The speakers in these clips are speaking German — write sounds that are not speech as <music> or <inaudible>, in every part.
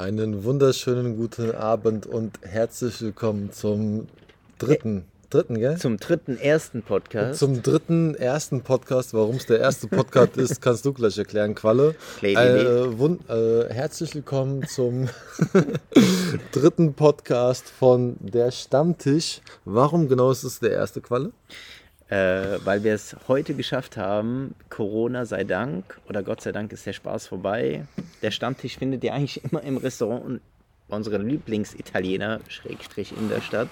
Einen wunderschönen guten Abend und herzlich willkommen zum dritten, dritten, gell? Zum dritten ersten Podcast. Zum dritten ersten Podcast. Warum es der erste Podcast ist, <laughs> kannst du gleich erklären, Qualle. Äh, wund, äh, herzlich willkommen zum <laughs> dritten Podcast von Der Stammtisch. Warum genau ist es der erste Qualle? Äh, weil wir es heute geschafft haben. Corona sei Dank oder Gott sei Dank ist der Spaß vorbei. Der Stammtisch findet ja eigentlich immer im Restaurant unserer Lieblingsitaliener, Schrägstrich in der Stadt.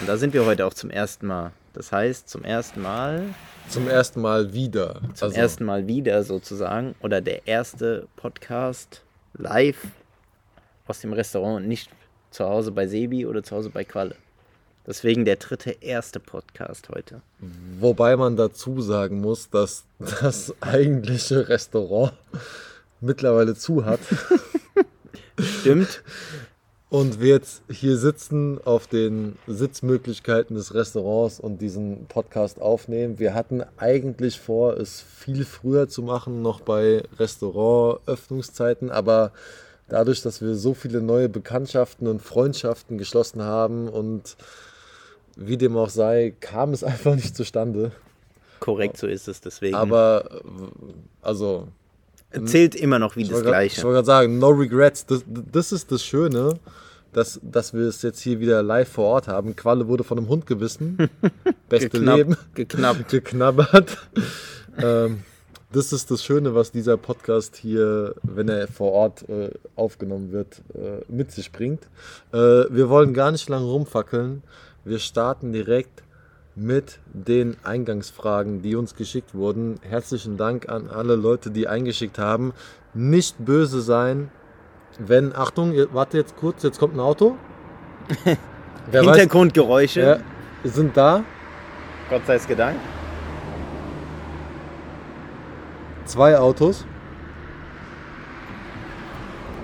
Und da sind wir heute auch zum ersten Mal. Das heißt, zum ersten Mal. Zum ersten Mal wieder. Zum also. ersten Mal wieder sozusagen. Oder der erste Podcast live aus dem Restaurant und nicht zu Hause bei Sebi oder zu Hause bei Qualle. Deswegen der dritte, erste Podcast heute. Wobei man dazu sagen muss, dass das eigentliche Restaurant mittlerweile zu hat. Stimmt. Und wir jetzt hier sitzen auf den Sitzmöglichkeiten des Restaurants und diesen Podcast aufnehmen. Wir hatten eigentlich vor, es viel früher zu machen, noch bei Restaurantöffnungszeiten, aber dadurch, dass wir so viele neue Bekanntschaften und Freundschaften geschlossen haben und wie dem auch sei, kam es <laughs> einfach nicht zustande. Korrekt, so ist es deswegen. Aber, also. Zählt immer noch wie das grad, Gleiche. Ich wollte gerade sagen, no regrets. Das, das ist das Schöne, dass, dass wir es jetzt hier wieder live vor Ort haben. Qualle wurde von einem Hund gebissen. <laughs> Beste Geknapp, Leben. Geknappt. <laughs> Geknabbert. ähm, das ist das Schöne, was dieser Podcast hier, wenn er vor Ort äh, aufgenommen wird, äh, mit sich bringt. Äh, wir wollen gar nicht lange rumfackeln. Wir starten direkt mit den Eingangsfragen, die uns geschickt wurden. Herzlichen Dank an alle Leute, die eingeschickt haben. Nicht böse sein, wenn, Achtung, warte jetzt kurz, jetzt kommt ein Auto. <laughs> Hintergrundgeräusche ja, sind da. Gott sei es gedankt. Zwei Autos.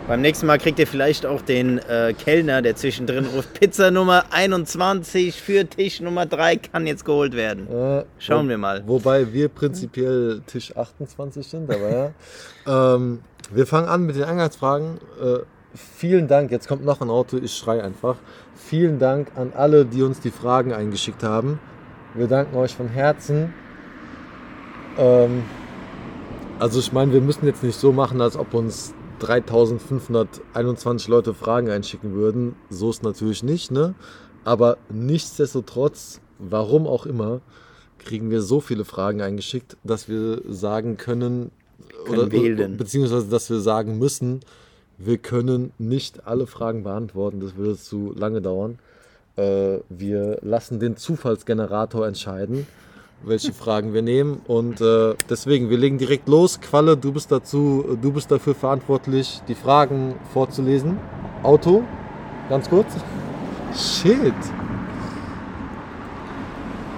Beim nächsten Mal kriegt ihr vielleicht auch den äh, Kellner, der zwischendrin ruft, Pizza Nummer 21 für Tisch Nummer 3 kann jetzt geholt werden. Äh, Schauen wo, wir mal. Wobei wir prinzipiell Tisch 28 sind, aber ja. <laughs> ähm, wir fangen an mit den Eingangsfragen. Äh, vielen Dank, jetzt kommt noch ein Auto, ich schrei einfach. Vielen Dank an alle, die uns die Fragen eingeschickt haben. Wir danken euch von Herzen. Ähm, also ich meine, wir müssen jetzt nicht so machen, als ob uns 3521 Leute Fragen einschicken würden. So ist natürlich nicht, ne? Aber nichtsdestotrotz, warum auch immer, kriegen wir so viele Fragen eingeschickt, dass wir sagen können, können oder, wählen. beziehungsweise dass wir sagen müssen, wir können nicht alle Fragen beantworten, das würde zu lange dauern. Äh, wir lassen den Zufallsgenerator entscheiden welche Fragen wir nehmen. Und äh, deswegen, wir legen direkt los. Qualle, du bist dazu, du bist dafür verantwortlich, die Fragen vorzulesen. Auto, ganz kurz. Shit.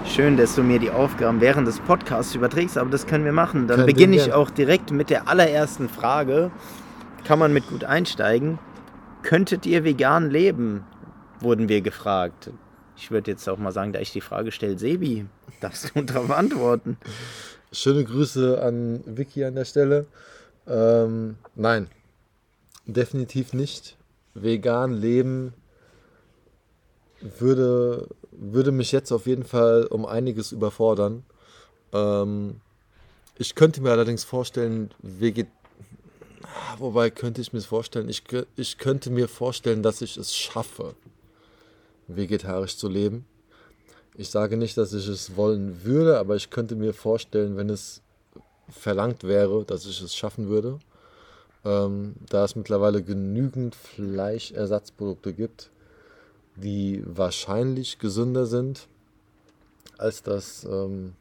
Schön, dass du mir die Aufgaben während des Podcasts überträgst, aber das können wir machen. Dann beginne ich auch direkt mit der allerersten Frage. Kann man mit gut einsteigen. Könntet ihr vegan leben? Wurden wir gefragt. Ich würde jetzt auch mal sagen, da ich die Frage stelle, Sebi, darfst du <laughs> darauf antworten? Schöne Grüße an Vicky an der Stelle. Ähm, nein, definitiv nicht. Vegan leben würde, würde mich jetzt auf jeden Fall um einiges überfordern. Ähm, ich könnte mir allerdings vorstellen, veget wobei könnte ich mir vorstellen, ich, ich könnte mir vorstellen, dass ich es schaffe vegetarisch zu leben. Ich sage nicht, dass ich es wollen würde, aber ich könnte mir vorstellen, wenn es verlangt wäre, dass ich es schaffen würde. Ähm, da es mittlerweile genügend Fleischersatzprodukte gibt, die wahrscheinlich gesünder sind als das ähm,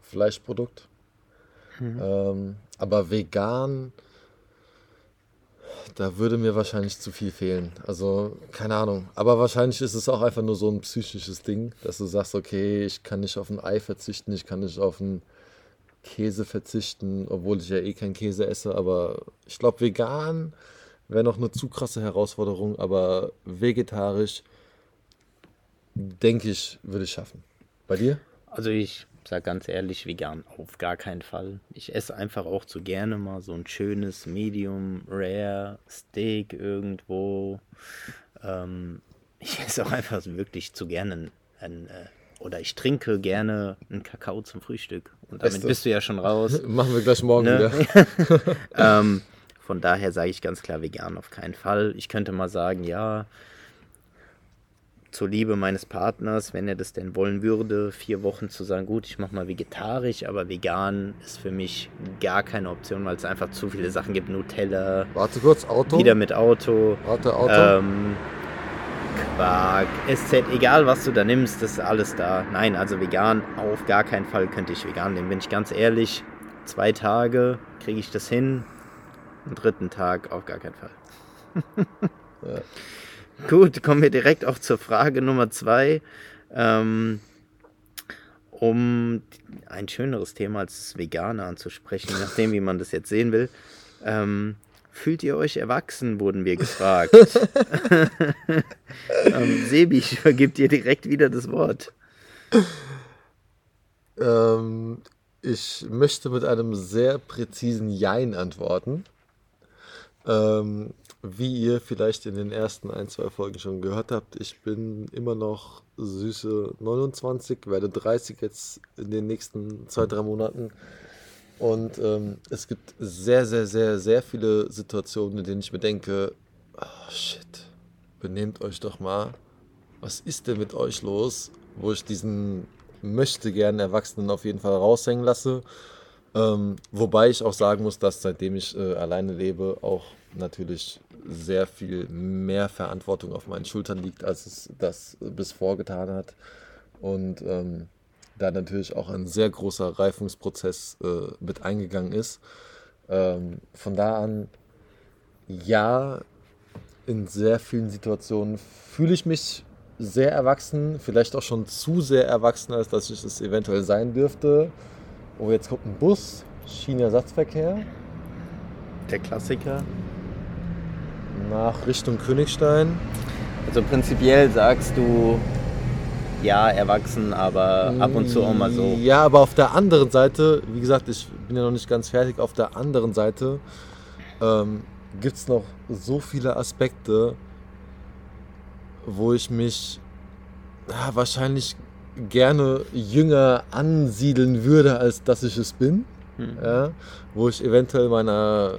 Fleischprodukt. Mhm. Ähm, aber vegan da würde mir wahrscheinlich zu viel fehlen. Also, keine Ahnung. Aber wahrscheinlich ist es auch einfach nur so ein psychisches Ding, dass du sagst, okay, ich kann nicht auf ein Ei verzichten, ich kann nicht auf einen Käse verzichten, obwohl ich ja eh keinen Käse esse. Aber ich glaube, vegan wäre noch eine zu krasse Herausforderung, aber vegetarisch, denke ich, würde ich schaffen. Bei dir? Also ich sag ganz ehrlich, vegan auf gar keinen Fall. Ich esse einfach auch zu gerne mal so ein schönes Medium Rare Steak irgendwo. Ähm, ich esse auch einfach wirklich zu gerne ein, ein äh, oder ich trinke gerne einen Kakao zum Frühstück. Und damit Beste. bist du ja schon raus. <laughs> Machen wir gleich morgen ne? wieder. <laughs> ähm, von daher sage ich ganz klar vegan auf keinen Fall. Ich könnte mal sagen, ja, zur Liebe meines Partners, wenn er das denn wollen würde, vier Wochen zu sagen, gut, ich mache mal vegetarisch, aber vegan ist für mich gar keine Option, weil es einfach zu viele Sachen gibt. Nutella. Warte kurz, Auto. Wieder mit Auto. Warte, Auto. Ähm, Quark, SZ, egal was du da nimmst, das ist alles da. Nein, also vegan, auf gar keinen Fall könnte ich vegan nehmen. Bin ich ganz ehrlich, zwei Tage kriege ich das hin, am dritten Tag auf gar keinen Fall. <laughs> ja. Gut, kommen wir direkt auch zur Frage Nummer zwei. Ähm, um ein schöneres Thema als Veganer anzusprechen, nachdem wie man das jetzt sehen will. Ähm, fühlt ihr euch erwachsen, wurden wir gefragt. <laughs> ähm, Sebi, ich vergib dir direkt wieder das Wort. Ähm, ich möchte mit einem sehr präzisen Jein antworten. Ähm, wie ihr vielleicht in den ersten ein, zwei Folgen schon gehört habt, ich bin immer noch süße 29, werde 30 jetzt in den nächsten zwei, drei Monaten. Und ähm, es gibt sehr, sehr, sehr, sehr viele Situationen, in denen ich mir denke, oh shit, benehmt euch doch mal. Was ist denn mit euch los? Wo ich diesen möchte gerne Erwachsenen auf jeden Fall raushängen lasse. Ähm, wobei ich auch sagen muss, dass seitdem ich äh, alleine lebe, auch natürlich sehr viel mehr Verantwortung auf meinen Schultern liegt, als es das bis vorgetan hat. Und ähm, da natürlich auch ein sehr großer Reifungsprozess äh, mit eingegangen ist. Ähm, von da an, ja, in sehr vielen Situationen fühle ich mich sehr erwachsen, vielleicht auch schon zu sehr erwachsen, als dass ich es eventuell sein dürfte. Oh, jetzt kommt ein Bus, Schienenersatzverkehr. Der Klassiker nach Richtung Königstein. Also prinzipiell sagst du, ja, erwachsen, aber ab und zu auch mal so. Ja, aber auf der anderen Seite, wie gesagt, ich bin ja noch nicht ganz fertig, auf der anderen Seite ähm, gibt es noch so viele Aspekte, wo ich mich ja, wahrscheinlich gerne jünger ansiedeln würde, als dass ich es bin. Hm. Ja, wo ich eventuell meiner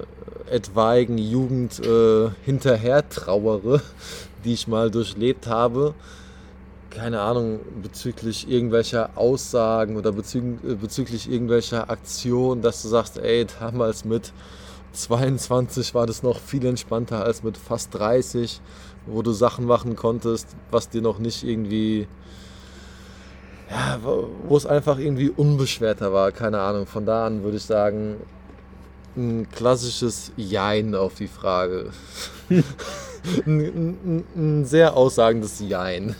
etwaigen Jugend äh, hinterher trauere, <laughs> die ich mal durchlebt habe. Keine Ahnung, bezüglich irgendwelcher Aussagen oder bezü äh, bezüglich irgendwelcher Aktionen, dass du sagst, ey, damals mit 22 war das noch viel entspannter als mit fast 30, wo du Sachen machen konntest, was dir noch nicht irgendwie ja, wo es einfach irgendwie unbeschwerter war, keine Ahnung. Von da an würde ich sagen, ein klassisches Jein auf die Frage. <laughs> ein, ein, ein, sehr aussagendes Jein.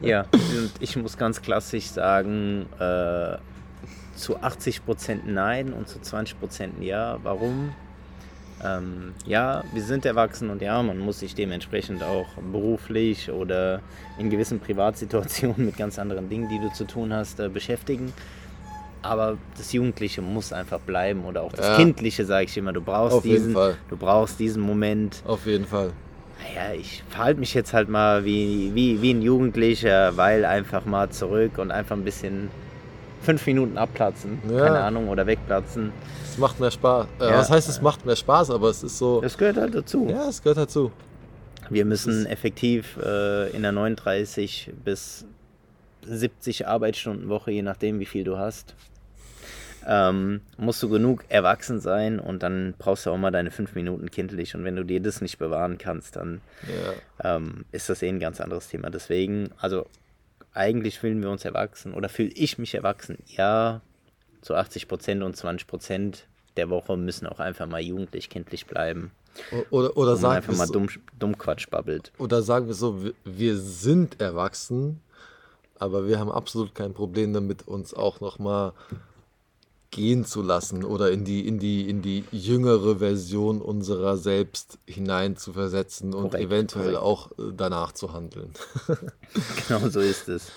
ja, <laughs> und ich muss ganz klassisch sagen, äh, zu 80% Nein und zu 20% Ja. Warum? Ähm, ja, wir sind erwachsen und ja, man muss sich dementsprechend auch beruflich oder in gewissen Privatsituationen <laughs> mit ganz anderen Dingen, die du zu tun hast, äh, beschäftigen. Aber das Jugendliche muss einfach bleiben oder auch das ja. Kindliche, sage ich immer. Du brauchst Auf diesen, du brauchst diesen Moment. Auf jeden Fall. Naja, ich verhalte mich jetzt halt mal wie, wie, wie ein Jugendlicher, weil einfach mal zurück und einfach ein bisschen fünf Minuten abplatzen, ja. keine Ahnung, oder wegplatzen. Es macht mehr Spaß. Äh, ja. Was heißt, es macht mehr Spaß, aber es ist so. Es gehört halt dazu. Ja, es gehört dazu. Wir müssen effektiv äh, in der 39 bis 70 Arbeitsstunden Woche, je nachdem, wie viel du hast, ähm, musst du genug erwachsen sein und dann brauchst du auch mal deine fünf Minuten kindlich. Und wenn du dir das nicht bewahren kannst, dann ja. ähm, ist das eh ein ganz anderes Thema. Deswegen, also eigentlich fühlen wir uns erwachsen oder fühle ich mich erwachsen. Ja, zu 80 Prozent und 20 Prozent der Woche müssen auch einfach mal jugendlich, kindlich bleiben. Oder, oder sagen einfach mal dumm, dumm Quatsch babbelt. Oder sagen wir so, wir, wir sind erwachsen, aber wir haben absolut kein Problem damit, uns auch noch mal gehen zu lassen oder in die, in die, in die jüngere Version unserer selbst hinein zu versetzen und korrekt, eventuell korrekt. auch äh, danach zu handeln. <laughs> genau so ist es.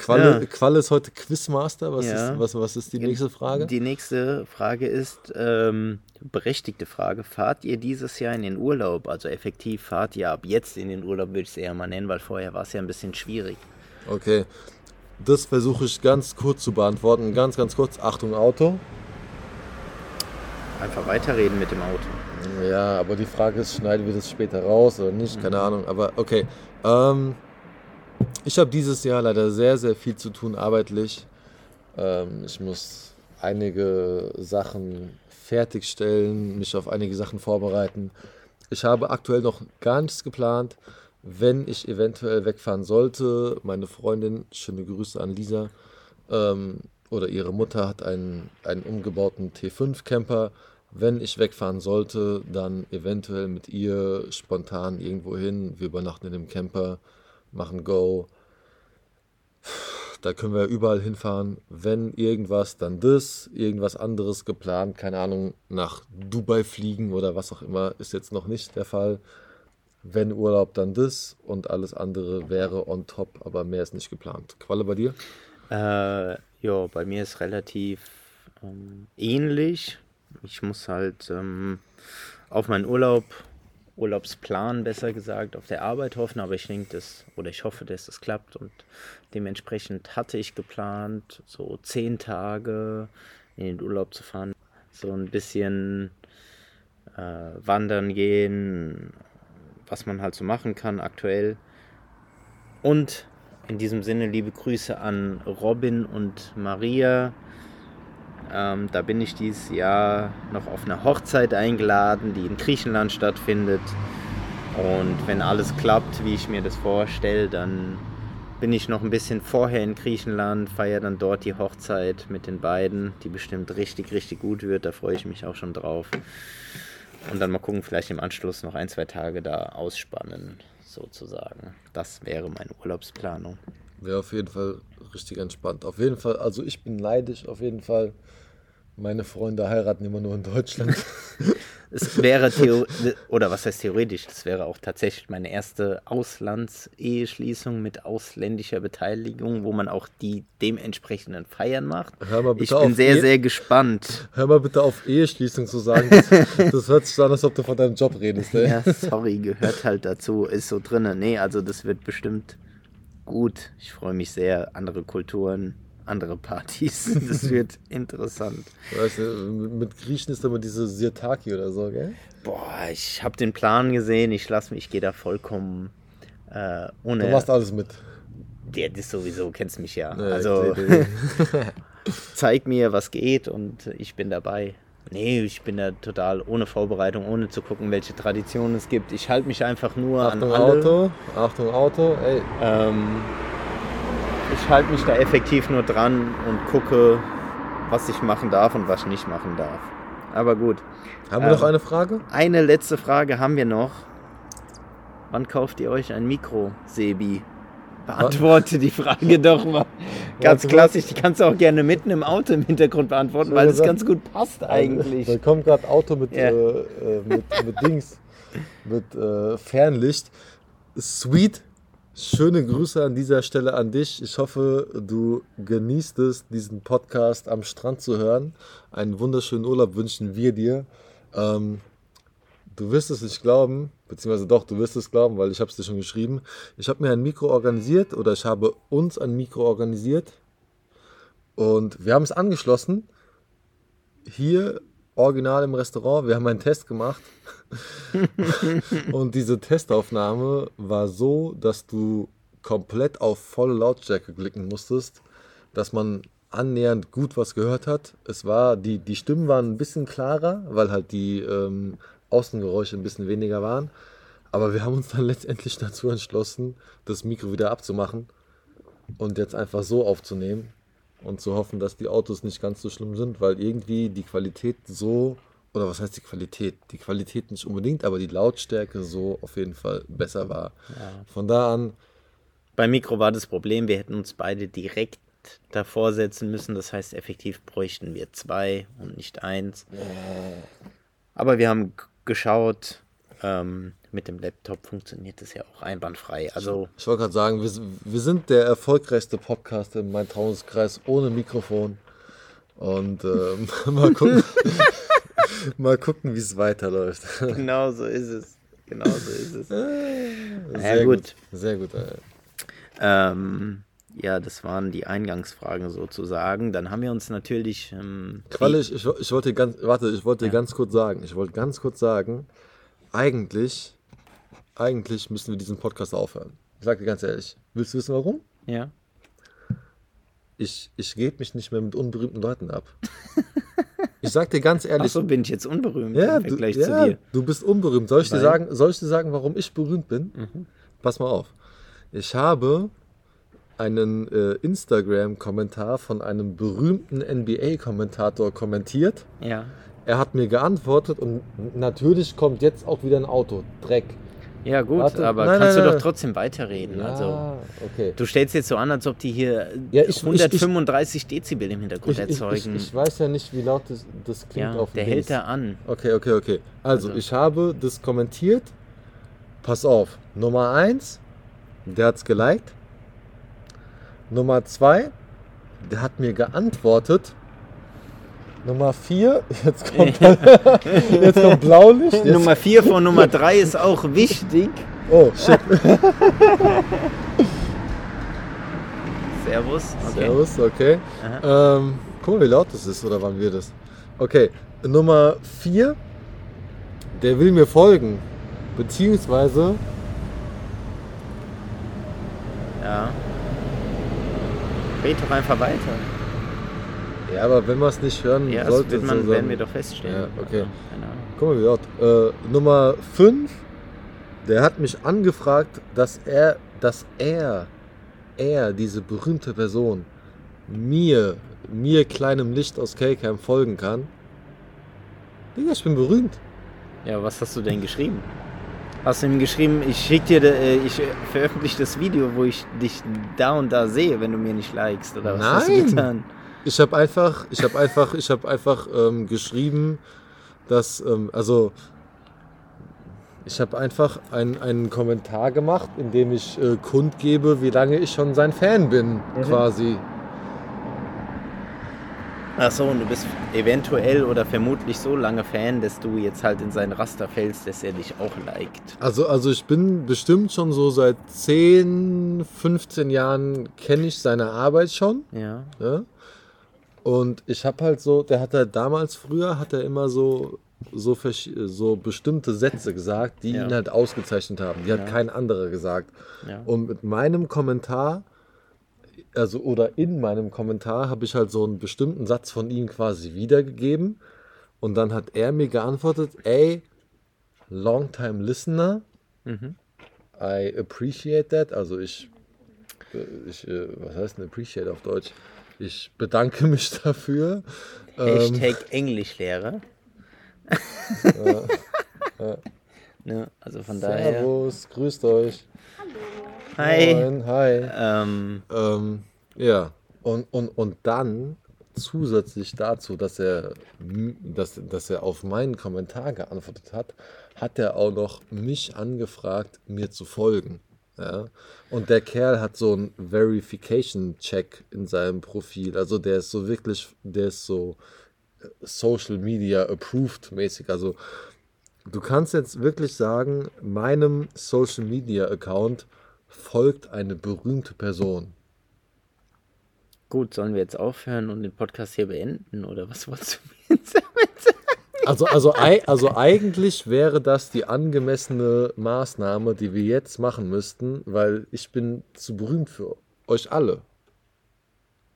Qualle, ja. Qualle ist heute Quizmaster. Was, ja. ist, was, was ist die nächste Frage? Die nächste Frage ist, ähm, berechtigte Frage, fahrt ihr dieses Jahr in den Urlaub? Also effektiv fahrt ihr ab jetzt in den Urlaub, würde ich es eher mal nennen, weil vorher war es ja ein bisschen schwierig. Okay, das versuche ich ganz kurz zu beantworten. Ganz, ganz kurz. Achtung, Auto. Einfach weiterreden mit dem Auto. Ja, aber die Frage ist, schneiden wir das später raus oder nicht? Keine mhm. Ahnung. Aber okay. Ähm, ich habe dieses Jahr leider sehr, sehr viel zu tun arbeitlich. Ähm, ich muss einige Sachen fertigstellen, mich auf einige Sachen vorbereiten. Ich habe aktuell noch gar nichts geplant. Wenn ich eventuell wegfahren sollte, meine Freundin, schöne Grüße an Lisa, ähm, oder ihre Mutter hat einen, einen umgebauten T5-Camper. Wenn ich wegfahren sollte, dann eventuell mit ihr spontan irgendwo hin. Wir übernachten in dem Camper, machen Go. Da können wir überall hinfahren. Wenn irgendwas, dann das. Irgendwas anderes geplant. Keine Ahnung, nach Dubai fliegen oder was auch immer, ist jetzt noch nicht der Fall. Wenn Urlaub, dann das. Und alles andere wäre on top, aber mehr ist nicht geplant. Qualle bei dir? Äh, ja, bei mir ist relativ ähm, ähnlich. Ich muss halt ähm, auf meinen Urlaub, Urlaubsplan besser gesagt, auf der Arbeit hoffen, aber ich denke, das, oder ich hoffe, dass das klappt und dementsprechend hatte ich geplant, so zehn Tage in den Urlaub zu fahren, so ein bisschen äh, wandern gehen, was man halt so machen kann aktuell. Und in diesem Sinne liebe Grüße an Robin und Maria. Ähm, da bin ich dieses Jahr noch auf eine Hochzeit eingeladen, die in Griechenland stattfindet. Und wenn alles klappt, wie ich mir das vorstelle, dann bin ich noch ein bisschen vorher in Griechenland, feiere dann dort die Hochzeit mit den beiden, die bestimmt richtig, richtig gut wird. Da freue ich mich auch schon drauf. Und dann mal gucken, vielleicht im Anschluss noch ein, zwei Tage da ausspannen sozusagen. Das wäre meine Urlaubsplanung. Wäre auf jeden Fall richtig entspannt. Auf jeden Fall, also ich bin neidisch auf jeden Fall. Meine Freunde heiraten immer nur in Deutschland. <laughs> es wäre theoretisch, oder was heißt theoretisch, das wäre auch tatsächlich meine erste Auslandseheschließung mit ausländischer Beteiligung, wo man auch die dementsprechenden Feiern macht. Hör mal bitte ich bin sehr, e sehr gespannt. Hör mal bitte auf Eheschließung zu sagen. Das, das hört sich an, als ob du von deinem Job redest. Ey. Ja, sorry, gehört halt dazu, ist so drin. Nee, also das wird bestimmt gut. Ich freue mich sehr. Andere Kulturen, andere Partys. <laughs> Das wird <laughs> interessant. Weißt du, mit Griechen ist immer diese Sirtaki oder so, gell? Boah, ich habe den Plan gesehen. Ich lasse mich, ich gehe da vollkommen äh, ohne. Du machst alles mit. Ja, das sowieso, kennst mich ja. ja also <laughs> zeig mir, was geht und ich bin dabei. Nee, ich bin da total ohne Vorbereitung, ohne zu gucken, welche Traditionen es gibt. Ich halte mich einfach nur Achtung, an alle. Auto, Achtung Auto, ey. Ähm, ich halte mich da effektiv nur dran und gucke, was ich machen darf und was ich nicht machen darf. Aber gut. Haben wir ähm, noch eine Frage? Eine letzte Frage haben wir noch. Wann kauft ihr euch ein Mikro, Sebi? Beantworte die Frage doch mal. Ganz klassisch, die kannst du auch gerne mitten im Auto im Hintergrund beantworten, weil es ganz gut passt eigentlich. Da kommt gerade Auto mit, ja. äh, äh mit, mit, Dings, mit äh, Fernlicht. Sweet, schöne Grüße an dieser Stelle an dich. Ich hoffe, du genießt es, diesen Podcast am Strand zu hören. Einen wunderschönen Urlaub wünschen wir dir. Ähm, du wirst es nicht glauben, beziehungsweise doch, du wirst es glauben, weil ich habe es dir schon geschrieben. Ich habe mir ein Mikro organisiert oder ich habe uns ein Mikro organisiert und wir haben es angeschlossen. Hier original im Restaurant, wir haben einen Test gemacht <laughs> und diese Testaufnahme war so, dass du komplett auf volle Lautstärke klicken musstest, dass man annähernd gut was gehört hat. Es war, die, die Stimmen waren ein bisschen klarer, weil halt die ähm, Außengeräusche ein bisschen weniger waren. Aber wir haben uns dann letztendlich <laughs> dazu entschlossen, das Mikro wieder abzumachen und jetzt einfach so aufzunehmen und zu hoffen, dass die Autos nicht ganz so schlimm sind, weil irgendwie die Qualität so, oder was heißt die Qualität? Die Qualität nicht unbedingt, aber die Lautstärke so auf jeden Fall besser war. Ja. Von da an. Beim Mikro war das Problem, wir hätten uns beide direkt davor setzen müssen. Das heißt, effektiv bräuchten wir zwei und nicht eins. Aber wir haben geschaut, ähm, mit dem Laptop funktioniert das ja auch einwandfrei. Also ich, wollte gerade sagen, wir, wir, sind der erfolgreichste Podcast im Main-Taunus-Kreis ohne Mikrofon. Und ähm, <laughs> mal gucken, <laughs> mal gucken, wie es weiterläuft. Genau so ist es. Genau so ist es. <laughs> Sehr ja, gut. gut. Sehr gut. Ähm, ja, das waren die Eingangsfragen sozusagen. Dann haben wir uns natürlich. Ähm, Qualle, ich, ich, ich, wollte ganz, warte, ich wollte ja. ganz kurz sagen. Ich wollte ganz kurz sagen, eigentlich, eigentlich müssen wir diesen Podcast aufhören. Ich sage dir ganz ehrlich. Willst du wissen, warum? Ja. Ich, ich gebe mich nicht mehr mit unberühmten Leuten ab. <laughs> Ich sag dir ganz ehrlich. Ach so, bin ich jetzt unberühmt ja, im Vergleich du, ja, zu dir. Du bist unberühmt. Soll ich, dir sagen, soll ich dir sagen, warum ich berühmt bin? Mhm. Pass mal auf. Ich habe einen äh, Instagram-Kommentar von einem berühmten NBA-Kommentator kommentiert. Ja. Er hat mir geantwortet und natürlich kommt jetzt auch wieder ein Auto. Dreck. Ja, gut, Warte, aber nein, kannst nein, du nein, doch trotzdem weiterreden. Ja, also, okay. Du stellst jetzt so an, als ob die hier ja, ich, 135 ich, Dezibel im Hintergrund ich, erzeugen. Ich, weiß ja nicht, wie laut das, das klingt ja, auf Der hält da an. Okay, okay, okay. Also, also, ich habe das kommentiert. Pass auf. Nummer 1, der hat es geliked. Nummer 2, der hat mir geantwortet. Nummer 4, jetzt <laughs> kommt, jetzt kommt Blaulicht. Jetzt Nummer 4 von Nummer 3 ist auch wichtig. Oh, <laughs> shit. Servus. Okay. Servus, okay. Ähm, guck mal, wie laut das ist, oder wann wir das? Okay, Nummer 4, der will mir folgen. Beziehungsweise. Ja. Red doch einfach weiter. Ja, aber wenn wir es nicht hören, ja, sollte wird man, so werden wir doch feststellen. Ja, okay. Also, Guck mal. Äh, Nummer 5, der hat mich angefragt, dass er, dass er, er, diese berühmte Person, mir, mir kleinem Licht aus Kelkheim folgen kann. Digga, ich bin berühmt. Ja, was hast du denn geschrieben? Hast du ihm geschrieben, ich schick dir, äh, ich veröffentliche das Video, wo ich dich da und da sehe, wenn du mir nicht likest oder was Nein. hast du getan? Ich habe einfach, ich habe einfach, ich habe einfach ähm, geschrieben, dass, ähm, also ich habe einfach ein, einen Kommentar gemacht, in dem ich äh, kundgebe, wie lange ich schon sein Fan bin, mhm. quasi. Ach so, und du bist eventuell oder vermutlich so lange Fan, dass du jetzt halt in sein Raster fällst, dass er dich auch liked. Also, also ich bin bestimmt schon so seit 10, 15 Jahren kenne ich seine Arbeit schon. Ja. ja? Und ich habe halt so, der hat halt damals früher, hat er immer so, so, so bestimmte Sätze gesagt, die ja. ihn halt ausgezeichnet haben. Die hat kein anderer gesagt. Ja. Und mit meinem Kommentar, also oder in meinem Kommentar, habe ich halt so einen bestimmten Satz von ihm quasi wiedergegeben. Und dann hat er mir geantwortet, ey, long time listener, mhm. I appreciate that. Also ich, ich äh, was heißt denn appreciate auf Deutsch? Ich bedanke mich dafür. Hashtag ähm, Englischlehre. ja, ja. <laughs> Ne, also von Servus, daher. Servus, grüßt euch. Hi. Moin, hi. Ähm. Ähm, ja, und, und, und dann zusätzlich dazu, dass er, dass, dass er auf meinen Kommentar geantwortet hat, hat er auch noch mich angefragt, mir zu folgen. Ja? Und der Kerl hat so einen Verification-Check in seinem Profil. Also der ist so wirklich, der ist so äh, Social Media approved mäßig. Also du kannst jetzt wirklich sagen, meinem Social Media Account folgt eine berühmte Person. Gut, sollen wir jetzt aufhören und den Podcast hier beenden oder was wolltest du mir jetzt <laughs> sagen? Also, also, also eigentlich wäre das die angemessene Maßnahme, die wir jetzt machen müssten, weil ich bin zu berühmt für euch alle.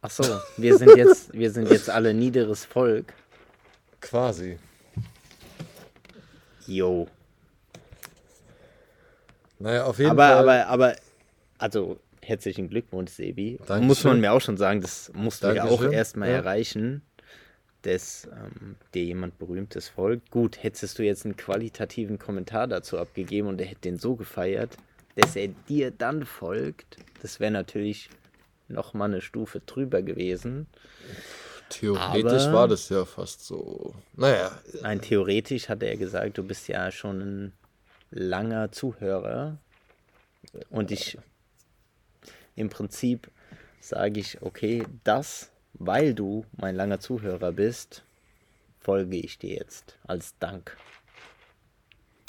Ach so, wir sind jetzt, wir sind jetzt alle niederes Volk. Quasi. Jo. Naja, auf jeden aber, Fall. Aber, aber, also herzlichen Glückwunsch, Sebi. Dankeschön. Muss man mir auch schon sagen, das musst du ja auch erstmal ja. erreichen dass ähm, dir jemand Berühmtes folgt. Gut, hättest du jetzt einen qualitativen Kommentar dazu abgegeben und er hätte den so gefeiert, dass er dir dann folgt, das wäre natürlich noch mal eine Stufe drüber gewesen. Theoretisch Aber, war das ja fast so. Naja. Nein, theoretisch hat er gesagt, du bist ja schon ein langer Zuhörer und ich im Prinzip sage ich, okay, das, weil du mein langer Zuhörer bist, folge ich dir jetzt als Dank.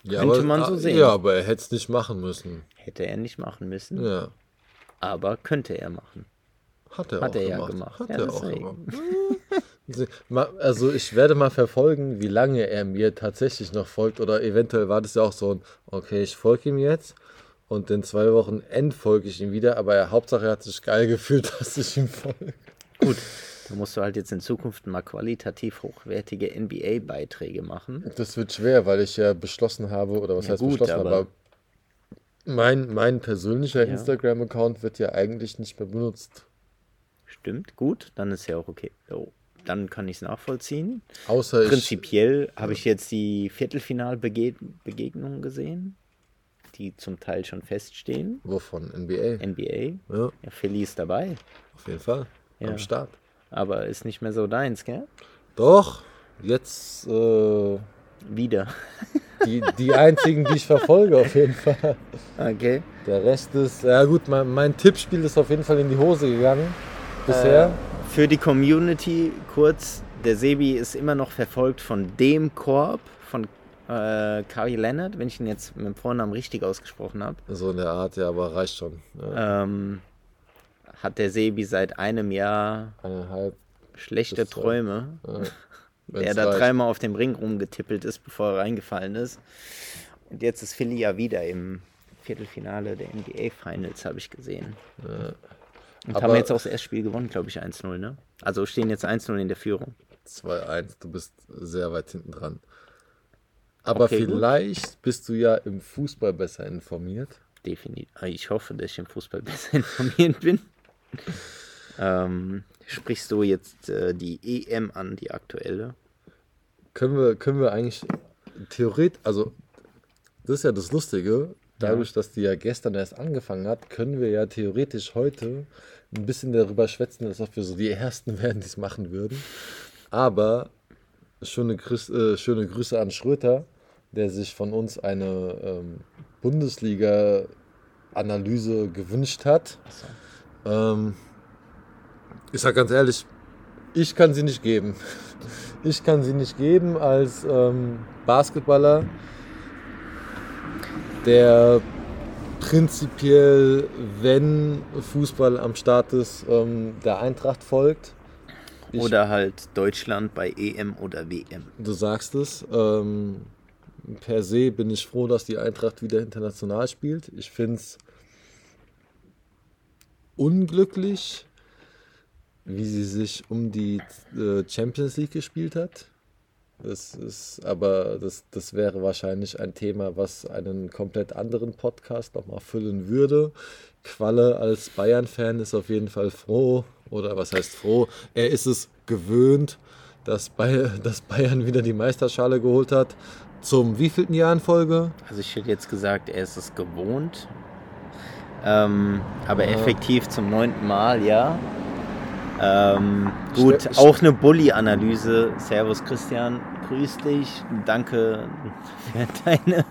Ja, Könnte aber, man so ah, sehen. Ja, aber er hätte es nicht machen müssen. Hätte er nicht machen müssen. Ja. Aber könnte er machen. Hat er, Hat er ja gemacht. gemacht. Hat ja, er auch gemacht. <laughs> Also ich werde mal verfolgen, wie lange er mir tatsächlich noch folgt. Oder eventuell war das ja auch so ein, okay, ich folge ihm jetzt und in zwei Wochen entfolge ich ihm wieder. Aber er, Hauptsache er hat sich geil <laughs> gefühlt, dass ich ihm folge. Gut, da musst du halt jetzt in Zukunft mal qualitativ hochwertige NBA-Beiträge machen. Das wird schwer, weil ich ja beschlossen habe, oder was ja, heißt gut, beschlossen, aber, aber mein, mein persönlicher ja. Instagram-Account wird ja eigentlich nicht mehr benutzt. Stimmt, gut, dann ist ja auch okay. Oh, dann kann ich es nachvollziehen. Außer Prinzipiell habe ich jetzt die Viertelfinalbegegnungen gesehen, die zum Teil schon feststehen. Wovon? NBA? NBA. Ja. ja Philly ist dabei. Auf jeden Fall. Ja. Am Start. Aber ist nicht mehr so deins, gell? Doch, jetzt äh, wieder. Die, die einzigen, die ich verfolge, auf jeden Fall. Okay. Der Rest ist, ja gut, mein, mein Tippspiel ist auf jeden Fall in die Hose gegangen. Bisher. Äh, für die Community kurz, der Sebi ist immer noch verfolgt von dem Korb, von äh, Kari Leonard, wenn ich ihn jetzt mit dem Vornamen richtig ausgesprochen habe. So in der Art, ja, aber reicht schon. Ja. Ähm, hat der Sebi seit einem Jahr Eineinhalb schlechte Träume. Ja. <laughs> der da dreimal auf dem Ring rumgetippelt ist, bevor er reingefallen ist. Und jetzt ist Philly ja wieder im Viertelfinale der NBA Finals, habe ich gesehen. Ja. Und Aber haben jetzt auch das erste Spiel gewonnen, glaube ich, 1-0, ne? Also stehen jetzt 1-0 in der Führung. 2-1, du bist sehr weit hinten dran. Aber okay, vielleicht gut. bist du ja im Fußball besser informiert. Definitiv. Ich hoffe, dass ich im Fußball <laughs> besser informiert bin. Ähm, sprichst du jetzt äh, die EM an, die aktuelle? Können wir, können wir eigentlich theoretisch, also das ist ja das Lustige, dadurch, dass die ja gestern erst angefangen hat, können wir ja theoretisch heute ein bisschen darüber schwätzen, als ob wir so die Ersten <laughs> wären, die es machen würden. Aber schöne, Grüß, äh, schöne Grüße an Schröter, der sich von uns eine ähm, Bundesliga-Analyse gewünscht hat. Ähm, ich sage ganz ehrlich, ich kann sie nicht geben. <laughs> Ich kann sie nicht geben als ähm, Basketballer, der prinzipiell, wenn Fußball am Start ist, ähm, der Eintracht folgt. Ich, oder halt Deutschland bei EM oder WM. Du sagst es. Ähm, per se bin ich froh, dass die Eintracht wieder international spielt. Ich finde es unglücklich, wie sie sich um die äh, Champions League gespielt hat. Das ist aber, das, das wäre wahrscheinlich ein Thema, was einen komplett anderen Podcast nochmal füllen würde. Qualle als Bayern-Fan ist auf jeden Fall froh, oder was heißt froh? Er ist es gewöhnt, <laughs> dass, Bayern, wieder die Meisterschale geholt hat. Zum wievielten Jahr in Folge? Also ich hätte jetzt gesagt, er ist es gewohnt. Ähm, aber ja. effektiv zum neunten Mal, ja. Ähm, gut, ich, auch eine Bully-Analyse. Servus Christian, grüß dich. Danke für deine,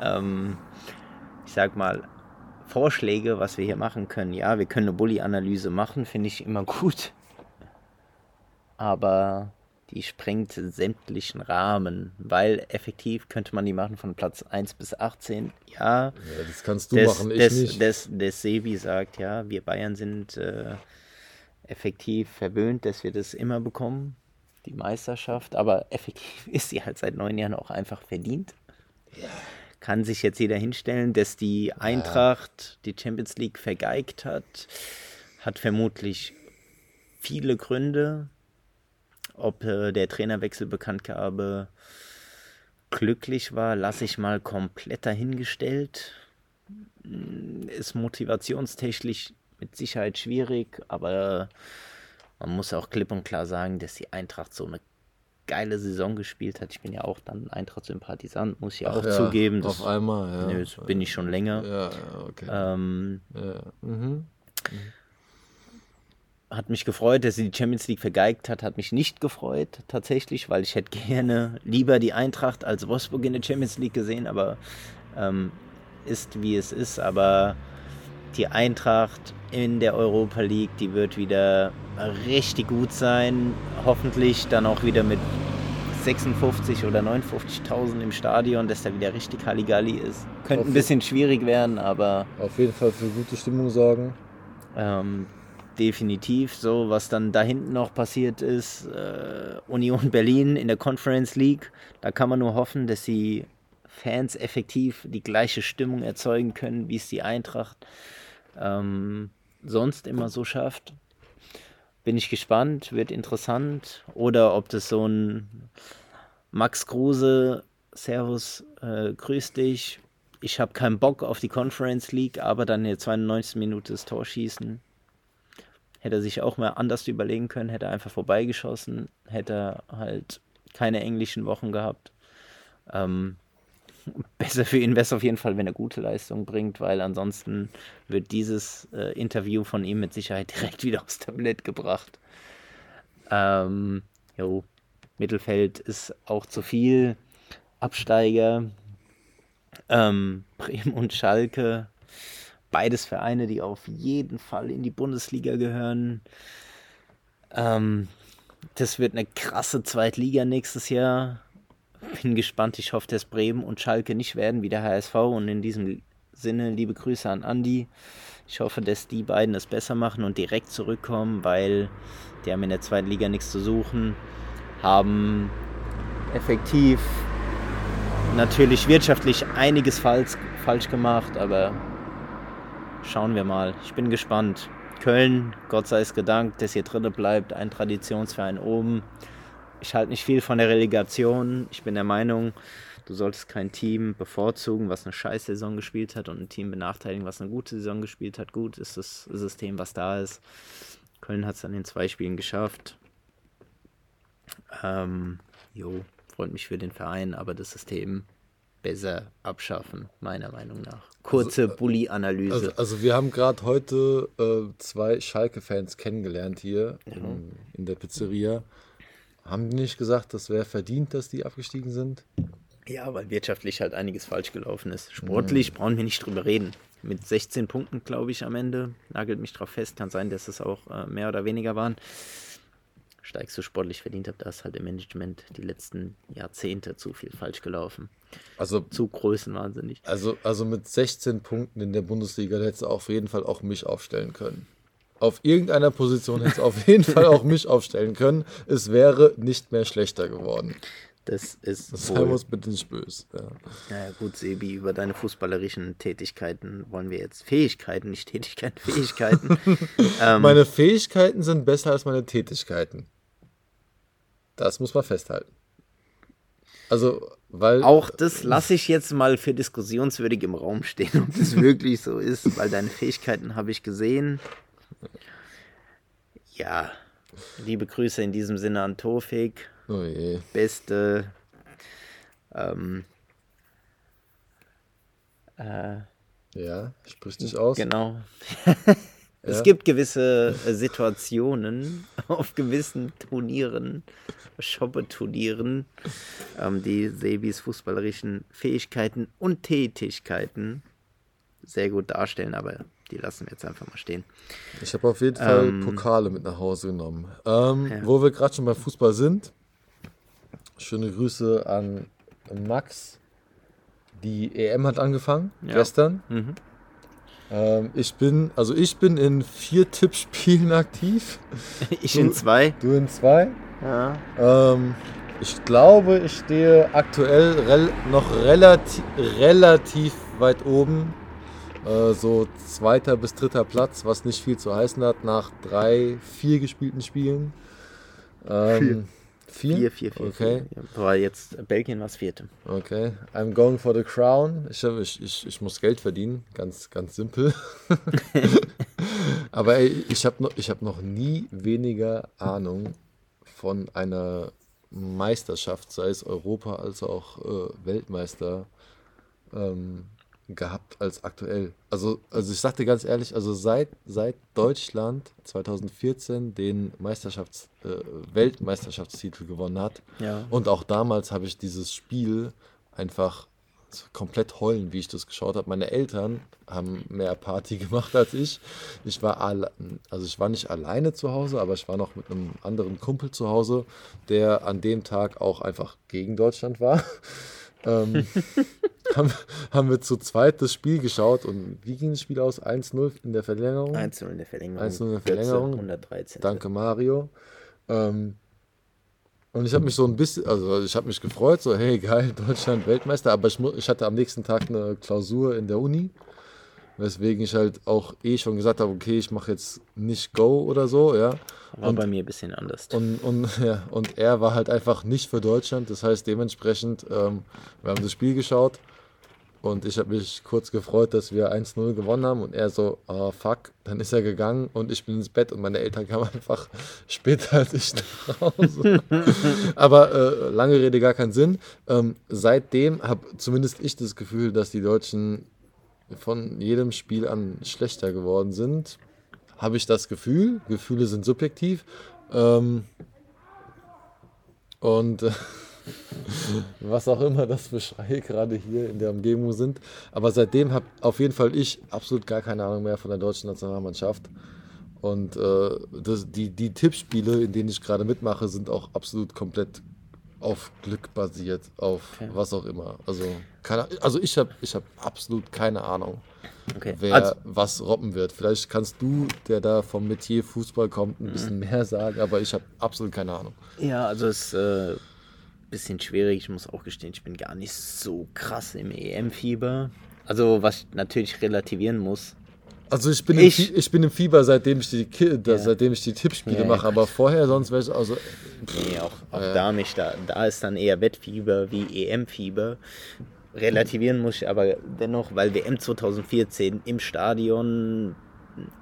ähm, ich sag mal, Vorschläge, was wir hier machen können. Ja, wir können eine Bully-Analyse machen, finde ich immer gut. Aber die sprengt sämtlichen Rahmen, weil effektiv könnte man die machen von Platz 1 bis 18. Ja, ja das kannst du des, machen, ich des, nicht. Des, des Sebi sagt, ja, wir Bayern sind äh, effektiv verwöhnt, dass wir das immer bekommen, die Meisterschaft. Aber effektiv <laughs> ist sie halt seit neun Jahren auch einfach verdient. Ja. Kann sich jetzt jeder hinstellen, dass die Eintracht ja. die Champions League vergeigt hat, hat vermutlich viele Gründe. Ob äh, der Trainerwechsel Bekanntgabe glücklich war, lasse ich mal komplett dahingestellt. Ist motivationstechnisch mit Sicherheit schwierig, aber man muss auch klipp und klar sagen, dass die Eintracht so eine geile Saison gespielt hat. Ich bin ja auch dann Eintracht-Sympathisant, muss ich Ach auch ja, zugeben. Das, auf einmal, ja. Nö, das bin ich schon länger. Ja, okay. Ähm, ja. Mhm. Hat mich gefreut, dass sie die Champions League vergeigt hat, hat mich nicht gefreut, tatsächlich, weil ich hätte gerne lieber die Eintracht als Wolfsburg in der Champions League gesehen, aber ähm, ist, wie es ist, aber die Eintracht in der Europa League, die wird wieder richtig gut sein. Hoffentlich dann auch wieder mit 56 oder 59.000 im Stadion, dass da wieder richtig Halligalli ist. Könnte auf ein bisschen schwierig werden, aber. Auf jeden Fall für gute Stimmung sorgen. Ähm, definitiv. So, was dann da hinten noch passiert ist, äh, Union Berlin in der Conference League, da kann man nur hoffen, dass die Fans effektiv die gleiche Stimmung erzeugen können, wie es die Eintracht ähm, sonst immer so schafft. Bin ich gespannt, wird interessant. Oder ob das so ein Max Kruse, Servus, äh, grüß dich. Ich habe keinen Bock auf die Conference League, aber dann in der 92. Minute das Tor schießen. Hätte er sich auch mal anders überlegen können, hätte er einfach vorbeigeschossen, hätte er halt keine englischen Wochen gehabt. Ähm, <laughs> besser für ihn wäre es auf jeden Fall, wenn er gute Leistung bringt, weil ansonsten wird dieses äh, Interview von ihm mit Sicherheit <laughs> direkt wieder aufs Tablett gebracht. Ähm, jo, Mittelfeld ist auch zu viel. Absteiger, ähm, <laughs> Bremen und Schalke, beides Vereine, die auf jeden Fall in die Bundesliga gehören. Ähm, das wird eine krasse Zweitliga nächstes Jahr bin gespannt. Ich hoffe, dass Bremen und Schalke nicht werden wie der HSV. Und in diesem Sinne liebe Grüße an Andi. Ich hoffe, dass die beiden es besser machen und direkt zurückkommen, weil die haben in der zweiten Liga nichts zu suchen, haben effektiv natürlich wirtschaftlich einiges falsch, falsch gemacht, aber schauen wir mal. Ich bin gespannt. Köln, Gott sei es gedankt, dass ihr dritte bleibt, ein Traditionsverein oben ich halte nicht viel von der Relegation. Ich bin der Meinung, du solltest kein Team bevorzugen, was eine scheiß Saison gespielt hat und ein Team benachteiligen, was eine gute Saison gespielt hat. Gut ist das System, was da ist. Köln hat es dann in zwei Spielen geschafft. Ähm, jo, freut mich für den Verein, aber das System besser abschaffen, meiner Meinung nach. Kurze also, äh, Bully-Analyse. Also, also, wir haben gerade heute äh, zwei Schalke-Fans kennengelernt hier ja. in, in, der Pizzeria. Haben die nicht gesagt, das wäre verdient, dass die abgestiegen sind? Ja, weil wirtschaftlich halt einiges falsch gelaufen ist. Sportlich mhm. brauchen wir nicht drüber reden. Mit 16 Punkten, glaube ich, am Ende. Nagelt mich drauf fest. Kann sein, dass es auch äh, mehr oder weniger waren. Steigst du sportlich verdient habt, da ist halt im Management die letzten Jahrzehnte zu viel falsch gelaufen. Also zu größenwahnsinnig. Also, also mit 16 Punkten in der Bundesliga hättest du auf jeden Fall auch mich aufstellen können auf irgendeiner Position hätte es auf jeden <laughs> Fall auch mich aufstellen können. Es wäre nicht mehr schlechter geworden. Das ist. Das sei uns bitte nicht böse. Ja. Naja, gut, Sebi, über deine fußballerischen Tätigkeiten wollen wir jetzt Fähigkeiten, nicht Tätigkeiten, Fähigkeiten. <laughs> ähm, meine Fähigkeiten sind besser als meine Tätigkeiten. Das muss man festhalten. Also, weil. Auch das lasse ich jetzt mal für diskussionswürdig im Raum stehen, ob das <laughs> wirklich so ist, weil deine Fähigkeiten habe ich gesehen. Ja, liebe Grüße in diesem Sinne an Tofik. Oh je. Beste. Ähm, äh, ja, sprich dich aus. Genau. <laughs> es gibt gewisse Situationen <laughs> auf gewissen Turnieren, Shoppe-Turnieren, ähm, die Sebis fußballerischen Fähigkeiten und Tätigkeiten sehr gut darstellen, aber die lassen wir jetzt einfach mal stehen. Ich habe auf jeden Fall ähm, Pokale mit nach Hause genommen. Ähm, ja. Wo wir gerade schon beim Fußball sind, schöne Grüße an Max. Die EM hat angefangen, ja. gestern. Mhm. Ähm, ich bin, also ich bin in vier Tippspielen aktiv. <laughs> Ich du, in zwei. Du in zwei. Ja. Ähm, ich glaube, ich stehe aktuell rel noch relativ, relativ weit oben äh, so zweiter bis dritter Platz, was nicht viel zu heißen hat nach drei, vier gespielten Spielen. Ähm, vier. Vier, vier, vier. Okay. Vier. Aber jetzt Belgien war das vierte. Okay. I'm going for the crown. Ich, ich, ich, ich muss Geld verdienen. Ganz, ganz simpel. <laughs> <laughs> Aber ey, ich habe noch, hab noch nie weniger Ahnung von einer Meisterschaft, sei es Europa als auch äh, Weltmeister. Ähm, gehabt als aktuell. Also, also ich sagte ganz ehrlich, also seit, seit Deutschland 2014 den Meisterschafts-, äh, Weltmeisterschaftstitel gewonnen hat ja. und auch damals habe ich dieses Spiel einfach komplett heulen, wie ich das geschaut habe. Meine Eltern haben mehr Party <laughs> gemacht als ich. Ich war alle, also ich war nicht alleine zu Hause, aber ich war noch mit einem anderen Kumpel zu Hause, der an dem Tag auch einfach gegen Deutschland war. Ähm, <laughs> haben, haben wir zu zweit das Spiel geschaut und wie ging das Spiel aus? 1-0 in der Verlängerung? 1-0 in der Verlängerung. 1-0 in der Verlängerung. 113. Danke Mario. Ähm, und ich habe mich so ein bisschen, also ich habe mich gefreut, so hey geil, <laughs> Deutschland Weltmeister, aber ich, ich hatte am nächsten Tag eine Klausur in der Uni, weswegen ich halt auch eh schon gesagt habe, okay, ich mache jetzt nicht Go oder so, ja. War und, bei mir ein bisschen anders. Und, und, <laughs> ja, und er war halt einfach nicht für Deutschland, das heißt dementsprechend, ähm, wir haben das Spiel geschaut und ich habe mich kurz gefreut, dass wir 1-0 gewonnen haben. Und er so, oh fuck, dann ist er gegangen und ich bin ins Bett und meine Eltern kamen <laughs> einfach später als ich nach Hause. <laughs> Aber äh, lange Rede, gar keinen Sinn. Ähm, seitdem habe zumindest ich das Gefühl, dass die Deutschen von jedem Spiel an schlechter geworden sind. Habe ich das Gefühl. Gefühle sind subjektiv. Ähm, und. Äh, <laughs> was auch immer das für Schreie gerade hier in der Umgebung sind. Aber seitdem habe auf jeden Fall ich absolut gar keine Ahnung mehr von der deutschen Nationalmannschaft. Und äh, das, die, die Tippspiele, in denen ich gerade mitmache, sind auch absolut komplett auf Glück basiert, auf okay. was auch immer. Also, keine, also ich habe ich hab absolut keine Ahnung, okay. wer also, was robben wird. Vielleicht kannst du, der da vom Metier Fußball kommt, ein bisschen mhm. mehr sagen, aber ich habe absolut keine Ahnung. Ja, also es äh, bisschen schwierig. Ich muss auch gestehen, ich bin gar nicht so krass im EM-Fieber. Also, was ich natürlich relativieren muss. Also ich bin, ich, im, ich bin im Fieber, seitdem ich die, ja. seitdem ich die Tippspiele ja, mache, aber vorher sonst wäre ich also. Pff, nee, auch, auch ja. da nicht. Da, da ist dann eher Wettfieber wie EM-Fieber. Relativieren muss ich aber dennoch, weil WM 2014 im Stadion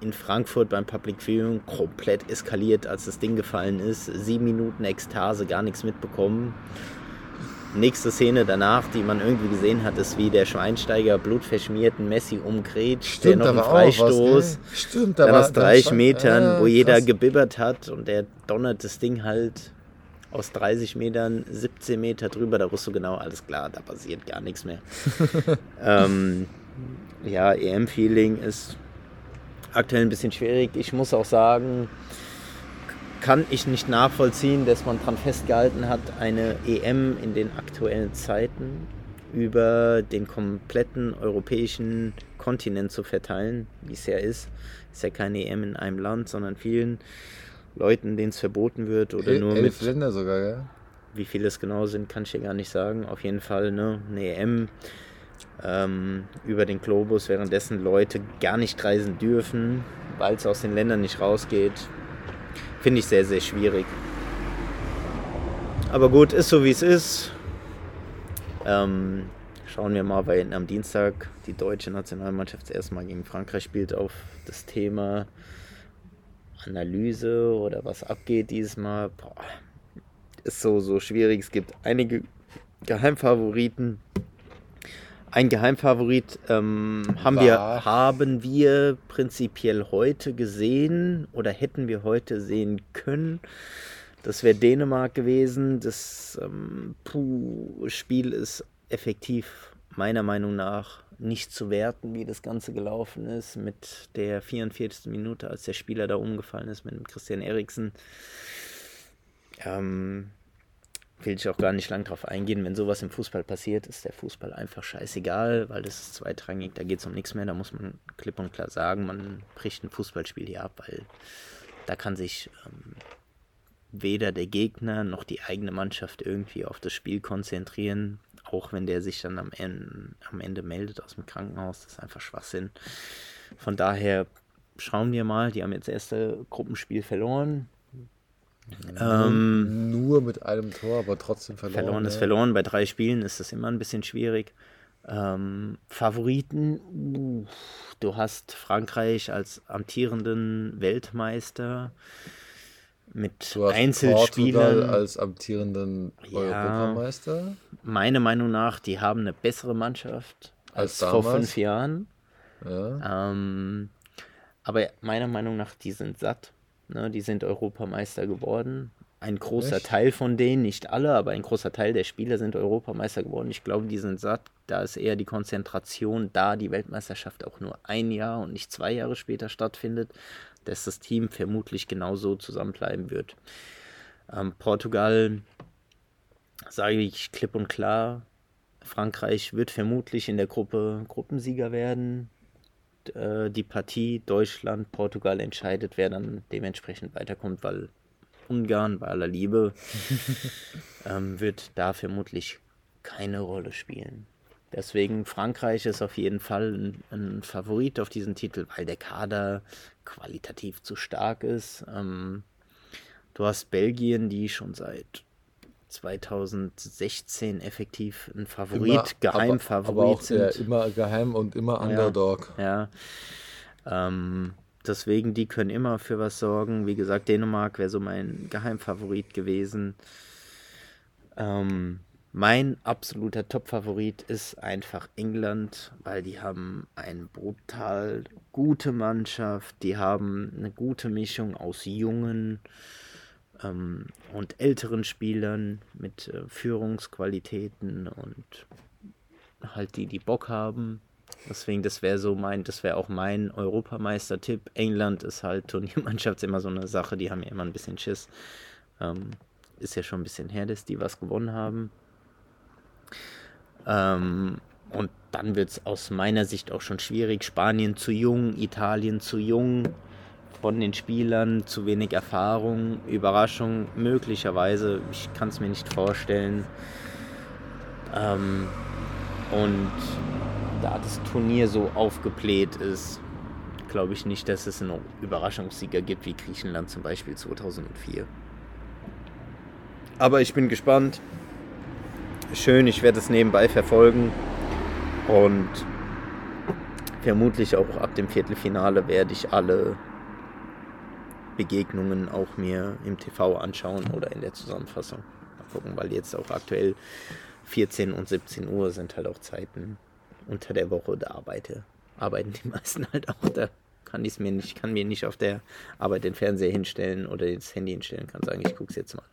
in Frankfurt beim Public Viewing komplett eskaliert, als das Ding gefallen ist. Sieben Minuten Ekstase, gar nichts mitbekommen. Nächste Szene danach, die man irgendwie gesehen hat, ist wie der Schweinsteiger blutverschmierten Messi umgrätscht, der noch einen Freistoß. Was, Stimmt, da dann aus 30 Metern, ja, wo jeder krass. gebibbert hat und der donnert das Ding halt aus 30 Metern 17 Meter drüber. Da wusste du genau, alles klar, da passiert gar nichts mehr. <laughs> ähm, ja, EM-Feeling ist aktuell ein bisschen schwierig. Ich muss auch sagen, kann ich nicht nachvollziehen, dass man daran festgehalten hat, eine EM in den aktuellen Zeiten über den kompletten europäischen Kontinent zu verteilen, wie es ja ist. Es ist ja keine EM in einem Land, sondern vielen Leuten, denen es verboten wird oder El nur elf mit. Länder sogar, ja. Wie viele es genau sind, kann ich ja gar nicht sagen. Auf jeden Fall ne, eine EM ähm, über den Globus, währenddessen Leute gar nicht reisen dürfen, weil es aus den Ländern nicht rausgeht. Finde ich sehr, sehr schwierig. Aber gut, ist so wie es ist. Ähm, schauen wir mal, weil am Dienstag die deutsche Nationalmannschaft erstmal gegen Frankreich spielt auf das Thema Analyse oder was abgeht dieses Mal. Boah, ist so, so schwierig. Es gibt einige Geheimfavoriten. Ein Geheimfavorit ähm, haben, wir, haben wir prinzipiell heute gesehen oder hätten wir heute sehen können. Das wäre Dänemark gewesen. Das ähm, puh, Spiel ist effektiv meiner Meinung nach nicht zu werten, wie das Ganze gelaufen ist mit der 44. Minute, als der Spieler da umgefallen ist mit dem Christian Eriksen. Ähm, will ich auch gar nicht lang drauf eingehen. Wenn sowas im Fußball passiert, ist der Fußball einfach scheißegal, weil das ist zweitrangig, da geht es um nichts mehr. Da muss man klipp und klar sagen, man bricht ein Fußballspiel hier ab, weil da kann sich ähm, weder der Gegner noch die eigene Mannschaft irgendwie auf das Spiel konzentrieren, auch wenn der sich dann am Ende, am Ende meldet aus dem Krankenhaus. Das ist einfach Schwachsinn. Von daher schauen wir mal, die haben jetzt erste Gruppenspiel verloren ähm, nur mit einem Tor, aber trotzdem verloren. Verloren ist verloren. Bei drei Spielen ist das immer ein bisschen schwierig. Ähm, Favoriten, du hast Frankreich als amtierenden Weltmeister mit du hast Einzelspielern. Portugal als amtierenden ja, Europameister. Meiner Meinung nach, die haben eine bessere Mannschaft als, als vor fünf Jahren. Ja. Ähm, aber meiner Meinung nach, die sind satt. Ne, die sind Europameister geworden. ein großer Echt? Teil von denen, nicht alle, aber ein großer Teil der Spieler sind Europameister geworden. Ich glaube, die sind satt. Da ist eher die Konzentration da, die Weltmeisterschaft auch nur ein Jahr und nicht zwei Jahre später stattfindet, dass das Team vermutlich genauso zusammenbleiben wird. Ähm, Portugal, sage ich klipp und klar, Frankreich wird vermutlich in der Gruppe Gruppensieger werden. Äh, die Partie Deutschland-Portugal entscheidet, wer dann dementsprechend weiterkommt, weil Ungarn bei aller Liebe <laughs> ähm, wird da vermutlich keine Rolle spielen. Deswegen Frankreich ist auf jeden Fall ein, ein, Favorit auf diesen Titel, weil der Kader qualitativ zu stark ist. Ähm, du hast Belgien, die schon seit 2016 effektiv ein Favorit, immer, Geheimfavorit aber, aber auch sind. Ja, immer geheim und immer Underdog. Ja. ja. Ähm, deswegen, die können immer für was sorgen. Wie gesagt, Dänemark wäre so mein Geheimfavorit gewesen. Ähm, mein absoluter Top-Favorit ist einfach England, weil die haben eine brutal gute Mannschaft, die haben eine gute Mischung aus jungen ähm, und älteren Spielern mit äh, Führungsqualitäten und halt die, die Bock haben. Deswegen, das wäre so mein, das wäre auch mein Europameister-Tipp. England ist halt <laughs> Turniermannschaft immer so eine Sache, die haben ja immer ein bisschen Schiss. Ähm, ist ja schon ein bisschen her, dass die was gewonnen haben. Ähm, und dann wird es aus meiner Sicht auch schon schwierig. Spanien zu jung, Italien zu jung, von den Spielern zu wenig Erfahrung, Überraschung möglicherweise. Ich kann es mir nicht vorstellen. Ähm, und da das Turnier so aufgebläht ist, glaube ich nicht, dass es einen Überraschungssieger gibt wie Griechenland zum Beispiel 2004. Aber ich bin gespannt. Schön, ich werde es nebenbei verfolgen. Und vermutlich auch ab dem Viertelfinale werde ich alle Begegnungen auch mir im TV anschauen oder in der Zusammenfassung. Mal gucken, weil jetzt auch aktuell 14 und 17 Uhr sind halt auch Zeiten, unter der Woche, da arbeite, arbeiten die <laughs> meisten halt auch. Da kann ich mir nicht, kann mir nicht auf der Arbeit den Fernseher hinstellen oder das Handy hinstellen, kann sagen, ich gucke es jetzt mal.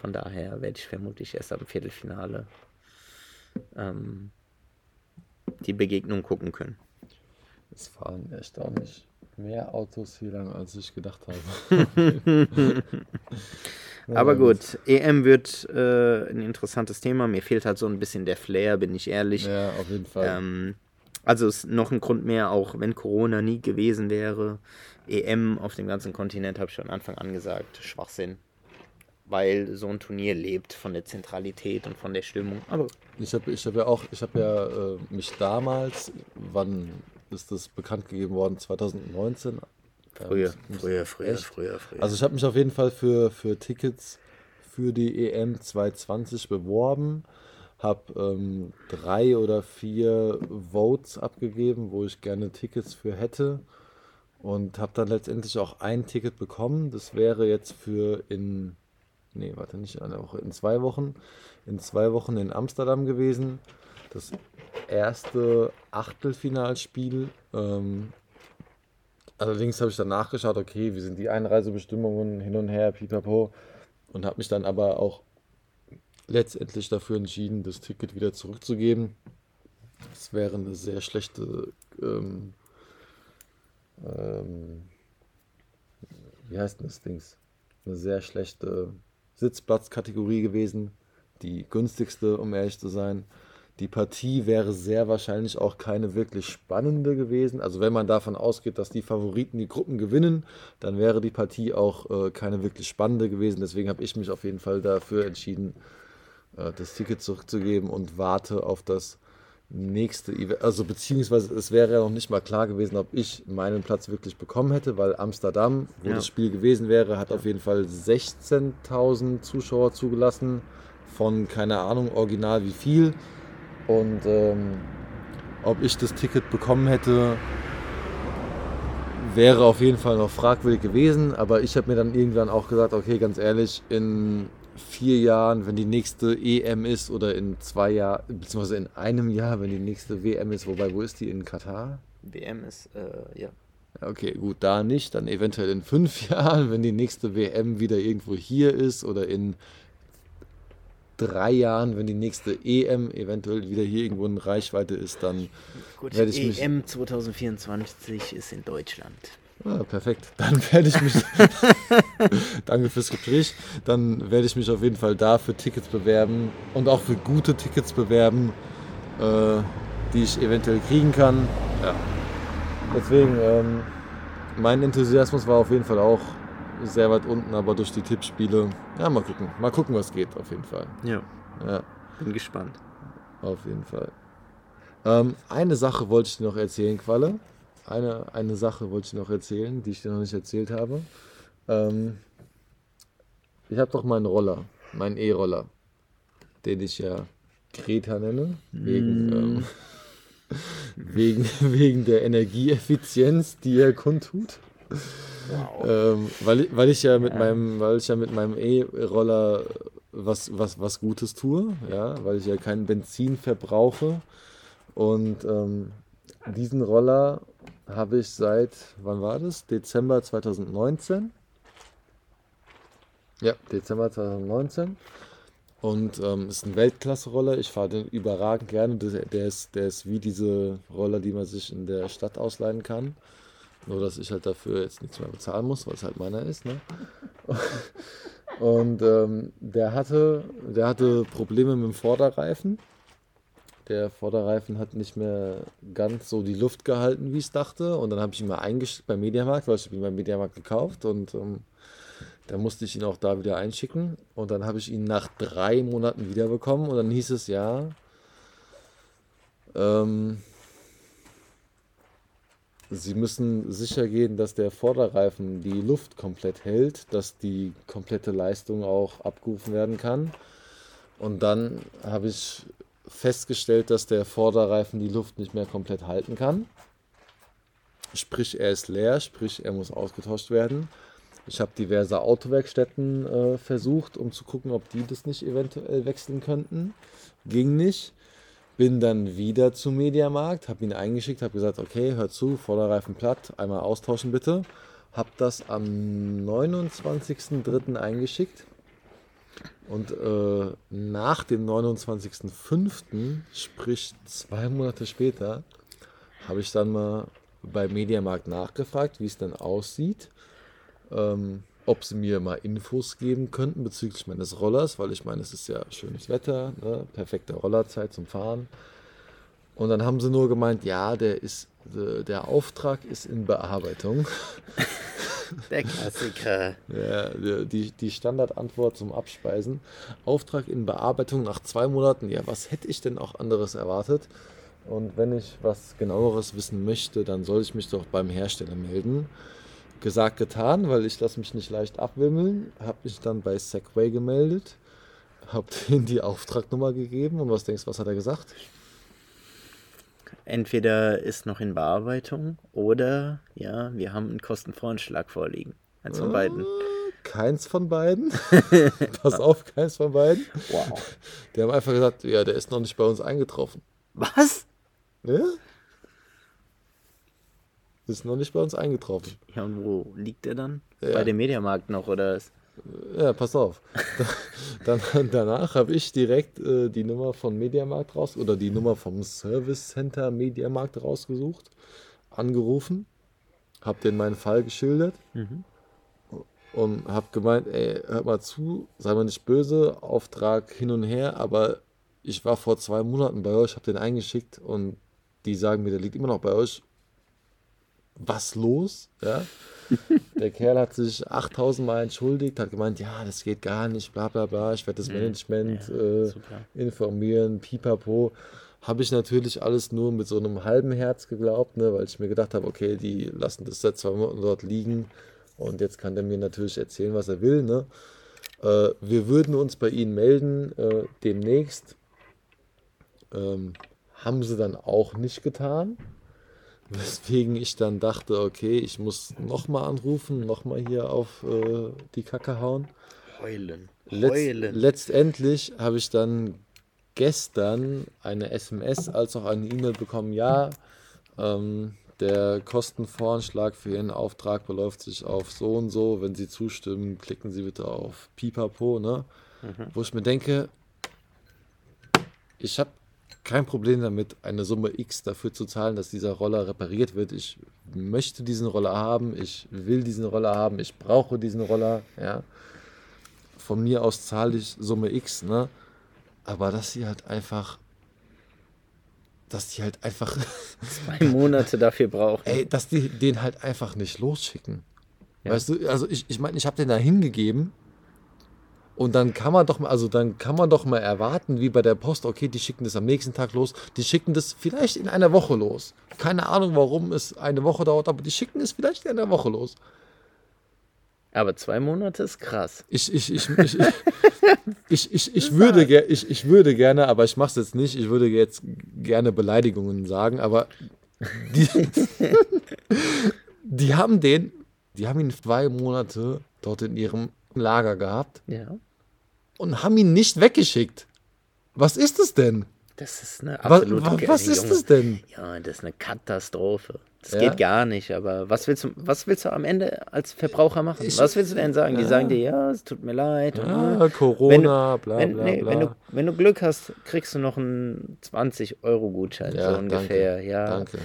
Von daher werde ich vermutlich erst am Viertelfinale ähm, die Begegnung gucken können. Echt auch nicht mehr Autos hier lang, als ich gedacht habe. <laughs> Aber gut, EM wird äh, ein interessantes Thema. Mir fehlt halt so ein bisschen der Flair, bin ich ehrlich. Ja, auf jeden Fall. Ähm, also ist noch ein Grund mehr, auch wenn Corona nie gewesen wäre. EM auf dem ganzen Kontinent, habe ich schon Anfang an gesagt, Schwachsinn. Weil so ein Turnier lebt von der Zentralität und von der Stimmung. Aber ich habe ich hab ja auch, ich habe ja äh, mich damals, wann ist das bekannt gegeben worden? 2019, Früher, früher, früher, früher, früher. Also ich habe mich auf jeden Fall für, für Tickets für die EM 2020 beworben, habe ähm, drei oder vier Votes abgegeben, wo ich gerne Tickets für hätte und habe dann letztendlich auch ein Ticket bekommen. Das wäre jetzt für in, nee, warte nicht eine Woche, in zwei Wochen, in zwei Wochen in Amsterdam gewesen. Das erste Achtelfinalspiel ähm, Allerdings habe ich dann nachgeschaut, okay, wie sind die Einreisebestimmungen hin und her, pipapo. Und habe mich dann aber auch letztendlich dafür entschieden, das Ticket wieder zurückzugeben. Es wäre eine sehr schlechte, ähm, ähm, wie heißt denn das Dings? Eine sehr schlechte Sitzplatzkategorie gewesen. Die günstigste, um ehrlich zu sein. Die Partie wäre sehr wahrscheinlich auch keine wirklich spannende gewesen. Also wenn man davon ausgeht, dass die Favoriten die Gruppen gewinnen, dann wäre die Partie auch äh, keine wirklich spannende gewesen. Deswegen habe ich mich auf jeden Fall dafür entschieden, äh, das Ticket zurückzugeben und warte auf das nächste Event. Also beziehungsweise es wäre ja noch nicht mal klar gewesen, ob ich meinen Platz wirklich bekommen hätte, weil Amsterdam, wo ja. das Spiel gewesen wäre, hat ja. auf jeden Fall 16.000 Zuschauer zugelassen von keine Ahnung original wie viel. Und ähm, ob ich das Ticket bekommen hätte, wäre auf jeden Fall noch fragwürdig gewesen. Aber ich habe mir dann irgendwann auch gesagt, okay, ganz ehrlich, in vier Jahren, wenn die nächste EM ist oder in zwei Jahren, beziehungsweise in einem Jahr, wenn die nächste WM ist, wobei, wo ist die? In Katar? WM ist, äh, ja. Okay, gut, da nicht. Dann eventuell in fünf <laughs> Jahren, wenn die nächste WM wieder irgendwo hier ist oder in drei Jahren, wenn die nächste EM eventuell wieder hier irgendwo in Reichweite ist, dann Gut, werde ich mich. EM 2024 ist in Deutschland. Ah, perfekt. Dann <laughs> werde ich mich. danke fürs Gespräch. Dann werde ich mich auf jeden Fall da für Tickets bewerben und auch für gute Tickets bewerben, äh, die ich eventuell kriegen kann. Ja. Deswegen, ähm, mein Enthusiasmus war auf jeden Fall auch sehr weit unten, aber durch die Tippspiele, ja, mal gucken. Mal gucken, was geht, auf jeden Fall. Ja. ja. Bin gespannt. Auf jeden Fall. Ähm, eine Sache wollte ich dir noch erzählen, Qualle. Eine, eine Sache wollte ich dir noch erzählen, die ich dir noch nicht erzählt habe. Ähm, ich habe doch meinen Roller, meinen E-Roller, den ich ja Greta nenne, wegen, mm. ähm, <laughs> wegen, wegen der Energieeffizienz, die er kundtut. Wow. Ähm, weil, weil ich ja mit ja. meinem, weil ich ja mit meinem E-Roller was, was, was Gutes tue, ja, weil ich ja kein Benzin verbrauche. Und ähm, diesen Roller habe ich seit, wann war das? Dezember 2019. Ja, Dezember 2019. Und ähm, ist ein Weltklasse-Roller. Ich fahre den überragend gerne. Der ist, der ist wie diese Roller, die man sich in der Stadt ausleihen kann. Nur, dass ich halt dafür jetzt nichts mehr bezahlen muss, weil es halt meiner ist. Ne? Und ähm, der, hatte, der hatte Probleme mit dem Vorderreifen. Der Vorderreifen hat nicht mehr ganz so die Luft gehalten, wie ich es dachte. Und dann habe ich ihn mal eingeschickt beim Mediamarkt, weil ich ihn beim Mediamarkt gekauft. Und ähm, da musste ich ihn auch da wieder einschicken. Und dann habe ich ihn nach drei Monaten wiederbekommen. Und dann hieß es ja, ähm, Sie müssen sicher gehen, dass der Vorderreifen die Luft komplett hält, dass die komplette Leistung auch abgerufen werden kann. Und dann habe ich festgestellt, dass der Vorderreifen die Luft nicht mehr komplett halten kann. Sprich, er ist leer, sprich, er muss ausgetauscht werden. Ich habe diverse Autowerkstätten äh, versucht, um zu gucken, ob die das nicht eventuell wechseln könnten. Ging nicht. Bin dann wieder zum Mediamarkt, habe ihn eingeschickt, habe gesagt, okay, hör zu, Vorderreifen platt, einmal austauschen bitte. Habe das am 29.03. eingeschickt. Und äh, nach dem 29.05., sprich zwei Monate später, habe ich dann mal bei Mediamarkt nachgefragt, wie es denn aussieht. Ähm, ob sie mir mal Infos geben könnten bezüglich meines Rollers, weil ich meine, es ist ja schönes Wetter, ne? perfekte Rollerzeit zum Fahren. Und dann haben sie nur gemeint, ja, der ist, der Auftrag ist in Bearbeitung. <laughs> Der Klassiker. Ja, die, die Standardantwort zum Abspeisen. Auftrag in Bearbeitung nach zwei Monaten. Ja, was hätte ich denn auch anderes erwartet? Und wenn ich was genaueres wissen möchte, dann soll ich mich doch beim Hersteller melden gesagt, getan, weil ich lasse mich nicht leicht abwimmeln. Habe mich dann bei Segway gemeldet, habe <laughs> denen die Auftragnummer gegeben und was denkst du, was hat er gesagt? Entweder ist noch in Bearbeitung oder ja, wir haben einen Kostenvoranschlag vorliegen. Eins von beiden. Ah, keins von beiden. <laughs> <laughs> Pass auf, keins von beiden. Wow. Die haben einfach gesagt, ja, der ist noch nicht bei uns eingetroffen. Was? Ja? Ist noch nicht bei uns eingetroffen. Ja, und wo liegt der dann? Ja. Bei dem Mediamarkt noch, oder? Ja, pass auf. <laughs> dann, danach habe ich direkt äh, die Nummer von Mediamarkt raus oder die Nummer vom Service Center Mediamarkt rausgesucht, angerufen, habe denen meinen Fall geschildert mhm. und habe gemeint, ey, hört mal zu, sei mal nicht böse, Auftrag hin und her, aber ich war vor zwei Monaten bei euch, habe den eingeschickt und die sagen mir, der liegt immer noch bei euch was los? Ja? <laughs> Der Kerl hat sich 8000 Mal entschuldigt, hat gemeint, ja, das geht gar nicht, bla bla bla, ich werde das mhm. Management ja, äh, informieren, pipapo. Habe ich natürlich alles nur mit so einem halben Herz geglaubt, ne, weil ich mir gedacht habe, okay, die lassen das seit zwei Monaten dort liegen und jetzt kann der mir natürlich erzählen, was er will. Ne? Äh, wir würden uns bei Ihnen melden äh, demnächst. Ähm, haben sie dann auch nicht getan. Weswegen ich dann dachte, okay, ich muss nochmal anrufen, nochmal hier auf äh, die Kacke hauen. Heulen. Heulen. Letzt, letztendlich habe ich dann gestern eine SMS als auch eine E-Mail bekommen, ja, ähm, der Kostenvoranschlag für Ihren Auftrag beläuft sich auf so und so. Wenn Sie zustimmen, klicken Sie bitte auf Pipapo, ne? Mhm. Wo ich mir denke, ich habe kein Problem damit, eine Summe X dafür zu zahlen, dass dieser Roller repariert wird. Ich möchte diesen Roller haben, ich will diesen Roller haben, ich brauche diesen Roller, ja. Von mir aus zahle ich Summe X, ne? Aber dass sie halt einfach, dass die halt einfach <laughs> zwei Monate dafür brauchen. Ey, dass die den halt einfach nicht losschicken. Ja. Weißt du, also ich, ich meine, ich habe den da hingegeben und dann kann man doch mal, also dann kann man doch mal erwarten, wie bei der Post, okay, die schicken das am nächsten Tag los, die schicken das vielleicht in einer Woche los. Keine Ahnung, warum es eine Woche dauert, aber die schicken es vielleicht in einer Woche los. Aber zwei Monate ist krass. Ich, ich, ich, ich, ich, <laughs> ich, ich, würde, ich, ich würde gerne, aber ich mache es jetzt nicht, ich würde jetzt gerne Beleidigungen sagen, aber die, <laughs> die haben den, die haben ihn zwei Monate dort in ihrem Lager gehabt. Ja und haben ihn nicht weggeschickt. Was ist es denn? Das ist eine absolute Was, was, was ist das denn? Ja, das ist eine Katastrophe. Das ja? geht gar nicht, aber was willst, du, was willst du am Ende als Verbraucher machen? Ich, was willst du denn sagen? Ja. Die sagen dir, ja, es tut mir leid. Ja, und, Corona, du, bla, wenn, bla, nee, bla. Wenn du, wenn du Glück hast, kriegst du noch einen 20-Euro-Gutschein, so ungefähr. Danke, ja, danke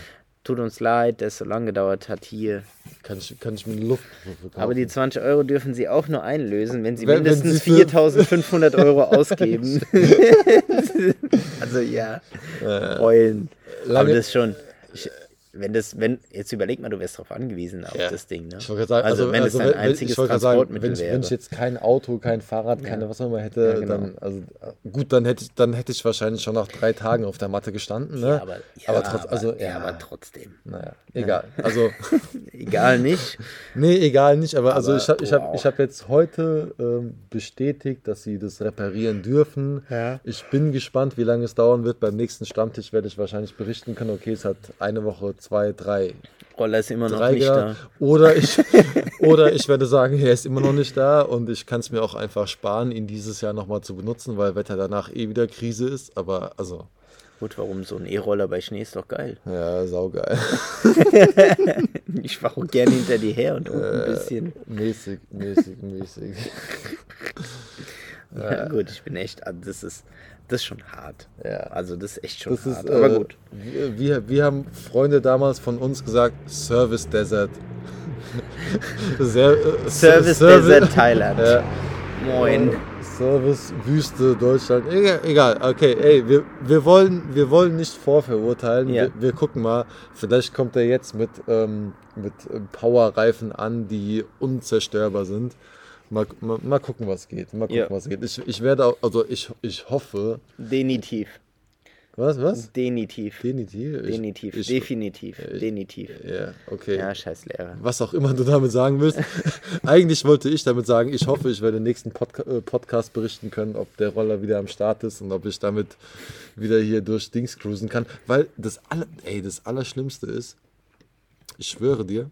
tut uns leid, dass es so lange gedauert hat hier. Kann ich, kann ich mir eine Luft verkaufen. Aber die 20 Euro dürfen Sie auch nur einlösen, wenn Sie wenn, mindestens 4500 Euro <laughs> ausgeben. <laughs> also ja, heulen. Aber das schon. Ich, wenn das, wenn, jetzt überleg mal, du wärst darauf angewiesen, auf ja. das Ding. Ne? Ich sagen, also, also, wenn also, es ein einziges Transportmittel sagen, wenn, wäre. Wenn ich jetzt kein Auto, kein Fahrrad, keine ja. was auch immer hätte, ja, genau. dann, also gut, dann hätte, ich, dann hätte ich wahrscheinlich schon nach drei Tagen auf der Matte gestanden. Ne? Ja, aber, aber, trotz, also, ja, aber trotzdem. Naja, egal. Also, <laughs> egal nicht. nee, egal nicht, aber, also aber also ich habe ich hab, ich hab jetzt heute ähm, bestätigt, dass sie das reparieren dürfen. Ja. Ich bin gespannt, wie lange es dauern wird. Beim nächsten Stammtisch werde ich wahrscheinlich berichten können, okay, es hat eine Woche zwei, drei. Roller ist immer noch nicht da. Oder <laughs> ich, oder ich werde sagen, er ist immer noch nicht da und ich kann es mir auch einfach sparen, ihn dieses Jahr nochmal zu benutzen, weil Wetter danach eh wieder Krise ist. Aber also. Gut, warum so ein E-Roller bei Schnee ist doch geil. Ja, saugeil. <laughs> ich fahre auch gerne hinter dir her und äh, ein bisschen. Mäßig, mäßig, mäßig. <laughs> ja, gut, ich bin echt, das ist, das ist schon hart. Ja. Also das ist echt schon das hart. Ist, aber äh, gut. Wir, wir, haben Freunde damals von uns gesagt, Service Desert. <laughs> Sehr, äh, Service, Service Desert Thailand. Ja. Moin. Service Wüste Deutschland. Egal, egal. okay, ey, wir, wir, wollen, wir wollen nicht vorverurteilen. Ja. Wir, wir gucken mal. Vielleicht kommt er jetzt mit, ähm, mit Powerreifen an, die unzerstörbar sind. Mal, mal, mal, gucken, was geht. Mal gucken, ja. was geht. Ich, ich werde auch, also ich, ich hoffe. Denitiv. Was, was? Denitiv. Denitiv? Denitiv. Ich, Definitiv. Ich, Denitiv. Ja, okay. Ja, scheiß Lehrer. Was auch immer du damit sagen willst. <laughs> Eigentlich wollte ich damit sagen, ich hoffe, ich werde den nächsten Podca äh, Podcast berichten können, ob der Roller wieder am Start ist und ob ich damit wieder hier durch Dings cruisen kann. Weil das, aller, ey, das Allerschlimmste ist, ich schwöre dir,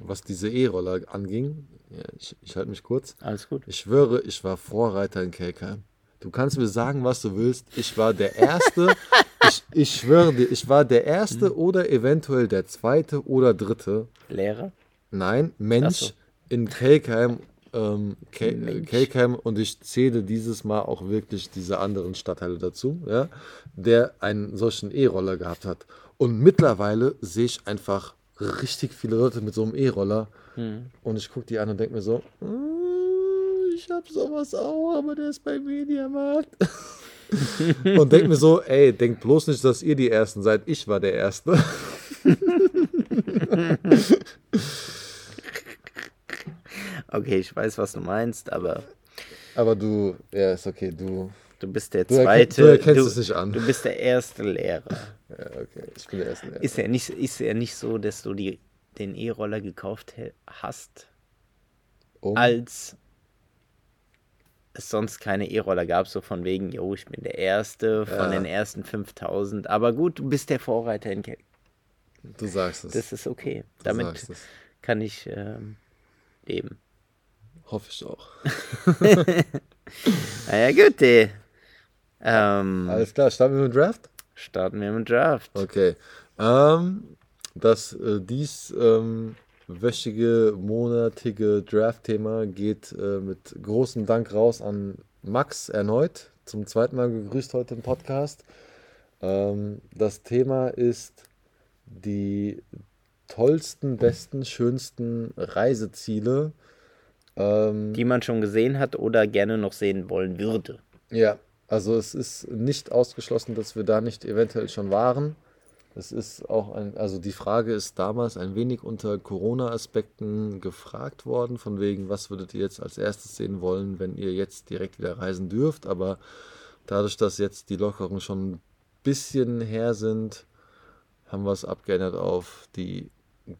was diese E-Roller anging, ja, ich, ich halte mich kurz. Alles gut. Ich schwöre, ich war Vorreiter in Kelkheim. Du kannst mir sagen, was du willst. Ich war der Erste. <laughs> ich, ich schwöre dir, ich war der Erste mhm. oder eventuell der Zweite oder Dritte. Lehrer? Nein, Mensch so. in Kelkheim. Ähm, Kelkheim und ich zähle dieses Mal auch wirklich diese anderen Stadtteile dazu, ja, der einen solchen E-Roller gehabt hat. Und mittlerweile sehe ich einfach richtig viele Leute mit so einem E-Roller. Hm. Und ich gucke die an und denke mir so, mm, ich habe sowas auch, aber der ist bei Mediamarkt. <laughs> und denke mir so, ey, denkt bloß nicht, dass ihr die Ersten seid. Ich war der Erste. <laughs> okay, ich weiß, was du meinst, aber. Aber du, ja, ist okay, du. Du bist der zweite. Du erkennst du, es nicht an. Du bist der erste Lehrer. <laughs> Ja, okay, ich bin der erste Lehrer. Ist ja nicht, ist ja nicht so, dass du die, den E-Roller gekauft hast, um? als es sonst keine E-Roller gab, so von wegen, jo, ich bin der Erste von ja. den ersten 5000. Aber gut, du bist der Vorreiter in Kelk. Du sagst es. Das ist okay. Du Damit kann ich ähm, leben. Hoffe ich auch. <laughs> naja, gut, ey. Ähm, Alles klar, starten wir mit dem Draft? Starten wir mit dem Draft. Okay. Ähm, das äh, dies ähm, wöchige, monatige Draft-Thema geht äh, mit großem Dank raus an Max erneut. Zum zweiten Mal gegrüßt heute im Podcast. Ähm, das Thema ist die tollsten, besten, schönsten Reiseziele. Ähm, die man schon gesehen hat oder gerne noch sehen wollen würde. Ja, also es ist nicht ausgeschlossen, dass wir da nicht eventuell schon waren. Es ist auch ein, also die Frage ist damals ein wenig unter Corona-Aspekten gefragt worden, von wegen, was würdet ihr jetzt als erstes sehen wollen, wenn ihr jetzt direkt wieder reisen dürft. Aber dadurch, dass jetzt die Lockerungen schon ein bisschen her sind, haben wir es abgeändert auf die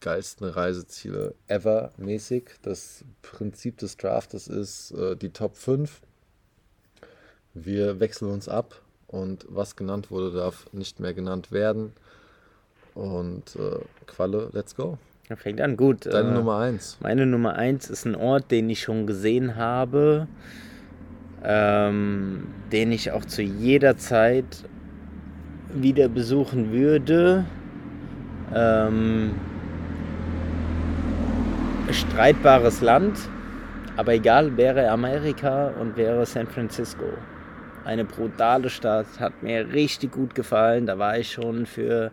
geilsten Reiseziele ever mäßig. Das Prinzip des Draftes ist äh, die Top 5. Wir wechseln uns ab und was genannt wurde, darf nicht mehr genannt werden. Und äh, Qualle, let's go. Fängt an, gut. Deine äh, Nummer 1. Meine Nummer 1 ist ein Ort, den ich schon gesehen habe, ähm, den ich auch zu jeder Zeit wieder besuchen würde. Ähm, streitbares Land, aber egal, wäre Amerika und wäre San Francisco. Eine brutale Stadt, hat mir richtig gut gefallen. Da war ich schon für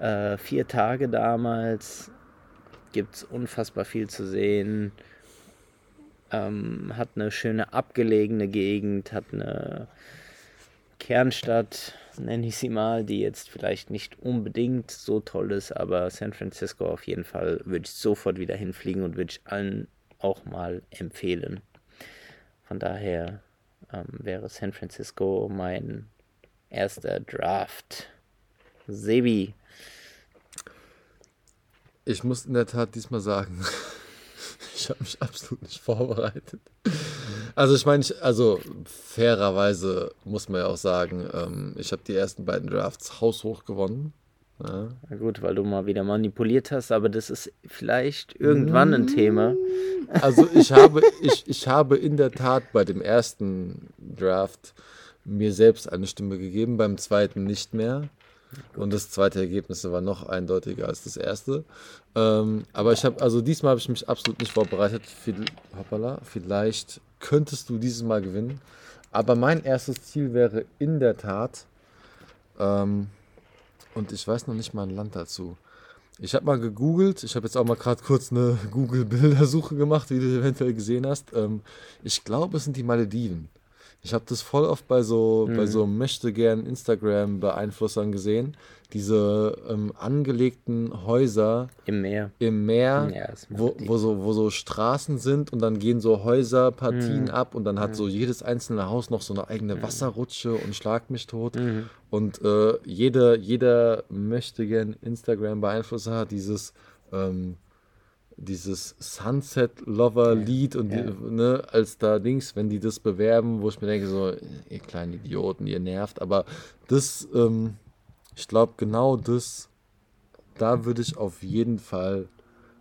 äh, vier Tage damals. Gibt es unfassbar viel zu sehen. Ähm, hat eine schöne abgelegene Gegend, hat eine Kernstadt, nenne ich sie mal, die jetzt vielleicht nicht unbedingt so toll ist, aber San Francisco auf jeden Fall würde ich sofort wieder hinfliegen und würde ich allen auch mal empfehlen. Von daher ähm, wäre San Francisco mein erster Draft. Sebi, ich muss in der Tat diesmal sagen, <laughs> ich habe mich absolut nicht vorbereitet. Also ich meine, also fairerweise muss man ja auch sagen, ähm, ich habe die ersten beiden Drafts haushoch gewonnen. Ja. Na gut, weil du mal wieder manipuliert hast, aber das ist vielleicht irgendwann ein Thema. Also ich habe, ich, ich habe in der Tat bei dem ersten Draft mir selbst eine Stimme gegeben, beim zweiten nicht mehr. Und das zweite Ergebnis war noch eindeutiger als das erste. Ähm, aber ich habe, also diesmal habe ich mich absolut nicht vorbereitet. Hoppala, vielleicht könntest du dieses Mal gewinnen. Aber mein erstes Ziel wäre in der Tat, ähm, und ich weiß noch nicht mal ein Land dazu. Ich habe mal gegoogelt, ich habe jetzt auch mal gerade kurz eine Google-Bildersuche gemacht, wie du eventuell gesehen hast. Ähm, ich glaube, es sind die Malediven. Ich habe das voll oft bei so, mhm. bei so möchte gern Instagram-Beeinflussern gesehen. Diese ähm, angelegten Häuser im Meer, im Meer ja, wo, wo, so, wo so Straßen sind und dann gehen so Häuserpartien mhm. ab und dann hat mhm. so jedes einzelne Haus noch so eine eigene mhm. Wasserrutsche und schlag mich tot. Mhm. Und äh, jeder, jeder möchte gern Instagram-Beeinflusser hat dieses ähm, dieses Sunset Lover Lied und ja. Die, ne, als da Dings, wenn die das bewerben, wo ich mir denke, so, ihr kleinen Idioten, ihr nervt, aber das, ähm, ich glaube, genau das, da würde ich auf jeden Fall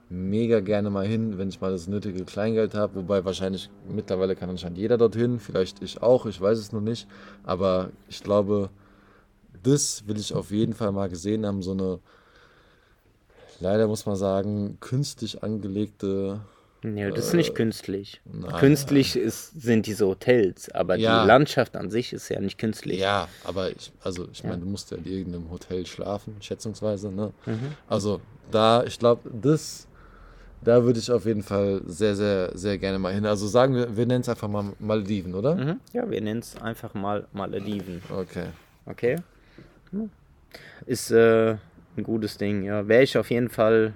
mega gerne mal hin, wenn ich mal das nötige Kleingeld habe, wobei wahrscheinlich mittlerweile kann anscheinend jeder dorthin, vielleicht ich auch, ich weiß es noch nicht, aber ich glaube, das will ich auf jeden Fall mal gesehen haben, so eine leider muss man sagen, künstlich angelegte. Nee, das ist nicht äh, künstlich. Nein, künstlich ist, sind diese Hotels, aber ja. die Landschaft an sich ist ja nicht künstlich. Ja, aber ich, also ich meine, du musst ja in irgendeinem Hotel schlafen, schätzungsweise. Ne? Mhm. Also da, ich glaube, das, da würde ich auf jeden Fall sehr, sehr, sehr gerne mal hin. Also sagen wir, wir nennen es einfach mal Malediven, oder? Mhm. Ja, wir nennen es einfach mal Malediven. Okay. Okay. Ist, äh, ein gutes Ding. Ja, wäre ich auf jeden Fall,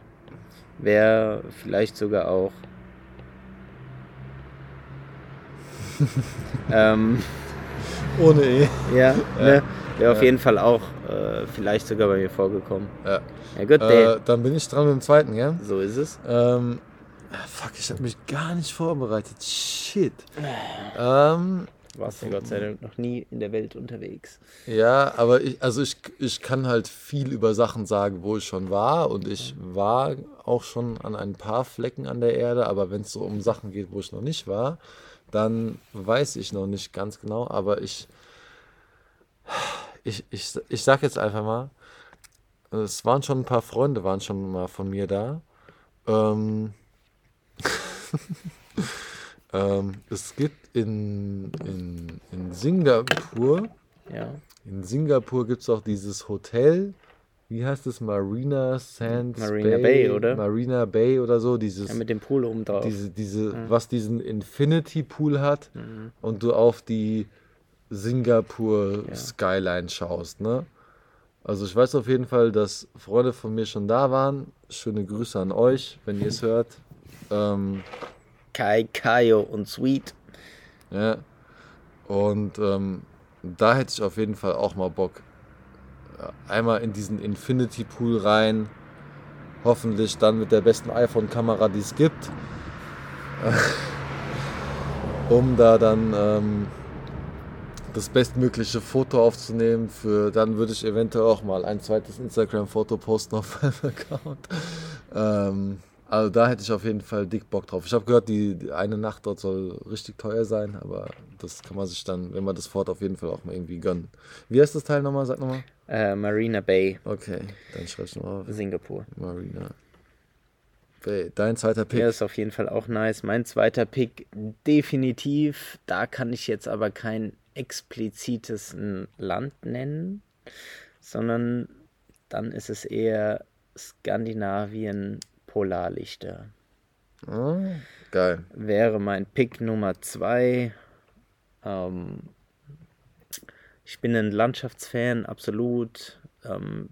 wäre vielleicht sogar auch. <laughs> ähm, Ohne E. Ja, ne, wäre auf ja. jeden Fall auch äh, vielleicht sogar bei mir vorgekommen. Ja. Ja, gut, äh, dann bin ich dran mit dem zweiten, ja? So ist es. Ähm, fuck, ich habe mich gar nicht vorbereitet. Shit. ähm, warst du Gott sei Dank noch nie in der Welt unterwegs. Ja, aber ich, also ich, ich kann halt viel über Sachen sagen, wo ich schon war und ich war auch schon an ein paar Flecken an der Erde, aber wenn es so um Sachen geht, wo ich noch nicht war, dann weiß ich noch nicht ganz genau, aber ich, ich, ich, ich sag jetzt einfach mal, es waren schon ein paar Freunde, waren schon mal von mir da. Ähm, <laughs> ähm, es gibt in, in, in Singapur, ja. in Singapur gibt es auch dieses Hotel, wie heißt es, Marina Sands Marina Bay, Bay, oder? Marina Bay oder so, dieses ja, mit dem Pool oben drauf. Diese, diese, mhm. was diesen Infinity Pool hat mhm. und du auf die Singapur ja. Skyline schaust, ne? Also ich weiß auf jeden Fall, dass Freunde von mir schon da waren. Schöne Grüße an euch, wenn ihr es hört. Ähm, Kai, Kaio und Sweet. Ja. Und ähm, da hätte ich auf jeden Fall auch mal Bock. Einmal in diesen Infinity Pool rein. Hoffentlich dann mit der besten iPhone-Kamera, die es gibt. um da dann ähm, das bestmögliche Foto aufzunehmen. Für dann würde ich eventuell auch mal ein zweites Instagram-Foto posten auf meinem <laughs> Account. Ähm, also da hätte ich auf jeden Fall dick Bock drauf. Ich habe gehört, die, die, eine Nacht dort soll richtig teuer sein, aber das kann man sich dann, wenn man das fort, auf jeden Fall auch mal irgendwie gönnen. Wie heißt das Teil nochmal? Sag nochmal. Äh, Marina Bay. Okay, dann schreib ich nochmal auf. Singapur. Marina Bay. Dein zweiter Pick. Ja, ist auf jeden Fall auch nice. Mein zweiter Pick definitiv. Da kann ich jetzt aber kein explizites Land nennen, sondern dann ist es eher Skandinavien Polarlichter. Oh, geil. Wäre mein Pick Nummer zwei. Ähm, ich bin ein Landschaftsfan, absolut. Ähm,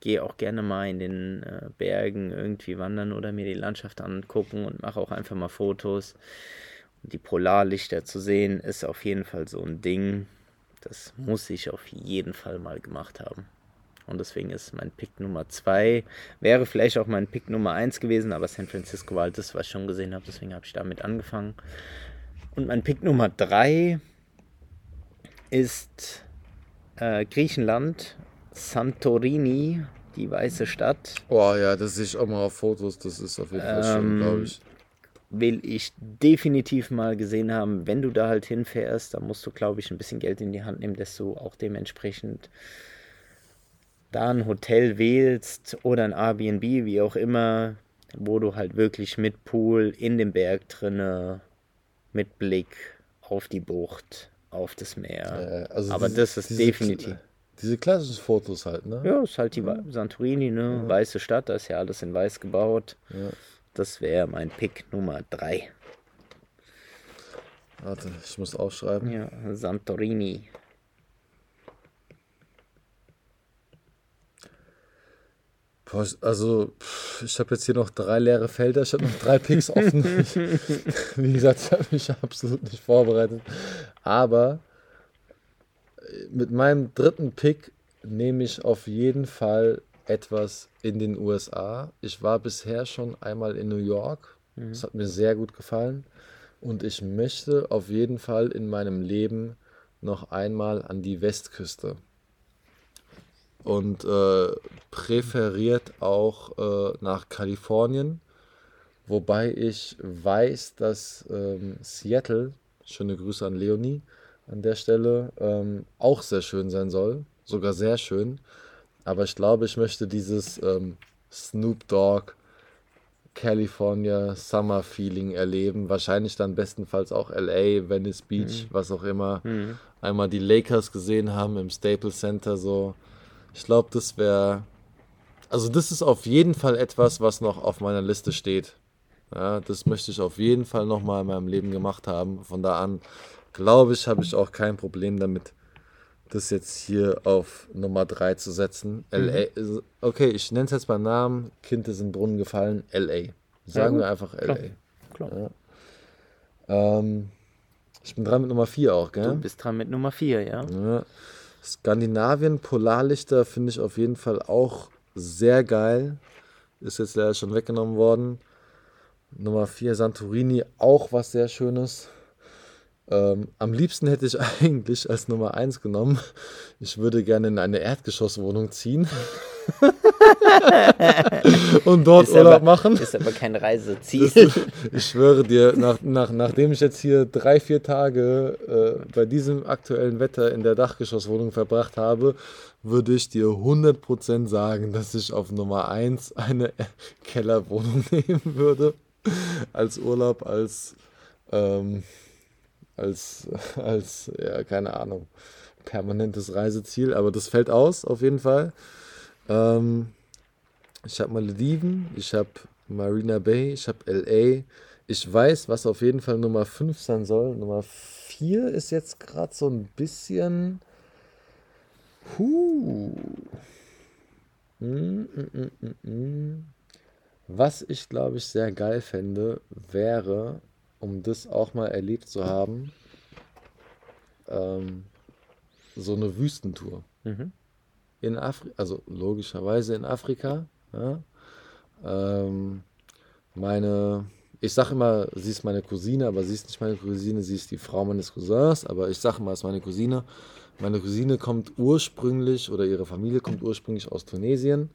Gehe auch gerne mal in den äh, Bergen irgendwie wandern oder mir die Landschaft angucken und mache auch einfach mal Fotos die Polarlichter zu sehen, ist auf jeden Fall so ein Ding. Das muss ich auf jeden Fall mal gemacht haben. Und deswegen ist mein Pick Nummer 2. Wäre vielleicht auch mein Pick Nummer 1 gewesen, aber San Francisco war halt das, was ich schon gesehen habe. Deswegen habe ich damit angefangen. Und mein Pick Nummer 3 ist äh, Griechenland, Santorini, die weiße Stadt. Oh ja, das sehe ich auch mal auf Fotos. Das ist auf jeden Fall ähm, schön, glaube ich will ich definitiv mal gesehen haben. Wenn du da halt hinfährst, dann musst du, glaube ich, ein bisschen Geld in die Hand nehmen, dass du auch dementsprechend da ein Hotel wählst oder ein Airbnb, wie auch immer, wo du halt wirklich mit Pool in dem Berg drinne, mit Blick auf die Bucht, auf das Meer. Äh, also Aber diese, das ist diese, definitiv. Diese klassischen Fotos halt, ne? Ja, ist halt die Santorini, ne? Ja. Weiße Stadt, da ist ja alles in weiß gebaut. Ja. Das wäre mein Pick Nummer 3. Warte, ich muss aufschreiben. Ja, Santorini. Also, ich habe jetzt hier noch drei leere Felder. Ich habe noch drei Picks <laughs> offen. <laughs> wie gesagt, ich habe mich absolut nicht vorbereitet. Aber äh, mit meinem dritten Pick nehme ich auf jeden Fall etwas in den USA. Ich war bisher schon einmal in New York. Mhm. Das hat mir sehr gut gefallen. Und ich möchte auf jeden Fall in meinem Leben noch einmal an die Westküste. Und äh, präferiert auch äh, nach Kalifornien. Wobei ich weiß, dass ähm, Seattle, schöne Grüße an Leonie an der Stelle, ähm, auch sehr schön sein soll. Sogar sehr schön. Aber ich glaube, ich möchte dieses ähm, Snoop Dogg California Summer Feeling erleben. Wahrscheinlich dann bestenfalls auch LA, Venice Beach, mhm. was auch immer. Mhm. Einmal die Lakers gesehen haben im Staples Center so. Ich glaube, das wäre also das ist auf jeden Fall etwas, was noch auf meiner Liste steht. Ja, das möchte ich auf jeden Fall noch mal in meinem Leben gemacht haben. Von da an glaube ich, habe ich auch kein Problem damit, das jetzt hier auf Nummer 3 zu setzen. Mhm. LA, okay, ich nenne es jetzt beim Namen, Kind ist in den Brunnen gefallen, LA. Sagen ja, wir einfach LA. Klar. Klar. Ja. Ähm, ich bin dran mit Nummer 4 auch, gell? Du bist dran mit Nummer 4, ja. ja. Skandinavien, Polarlichter finde ich auf jeden Fall auch sehr geil. Ist jetzt leider schon weggenommen worden. Nummer 4, Santorini, auch was sehr Schönes. Ähm, am liebsten hätte ich <laughs> eigentlich als Nummer 1 genommen, ich würde gerne in eine Erdgeschosswohnung ziehen. <laughs> <laughs> und dort ist Urlaub aber, machen. Ist aber kein Reiseziel. Das, ich schwöre dir, nach, nach, nachdem ich jetzt hier drei, vier Tage äh, bei diesem aktuellen Wetter in der Dachgeschosswohnung verbracht habe, würde ich dir 100% sagen, dass ich auf Nummer 1 eine <laughs> Kellerwohnung <laughs> nehmen würde. Als Urlaub, als, ähm, als, als, ja, keine Ahnung, permanentes Reiseziel. Aber das fällt aus, auf jeden Fall. Ähm, ich habe Malediven, ich habe Marina Bay, ich habe LA. Ich weiß, was auf jeden Fall Nummer 5 sein soll. Nummer 4 ist jetzt gerade so ein bisschen Puh. Mm, mm, mm, Was ich glaube ich sehr geil fände, wäre, um das auch mal erlebt zu haben, ähm, so eine Wüstentour. Mhm. In Afrika, also logischerweise in Afrika. Ja? Ähm, meine, ich sage immer, sie ist meine Cousine, aber sie ist nicht meine Cousine, sie ist die Frau meines Cousins, aber ich sage immer, es ist meine Cousine. Meine Cousine kommt ursprünglich oder ihre Familie kommt ursprünglich aus Tunesien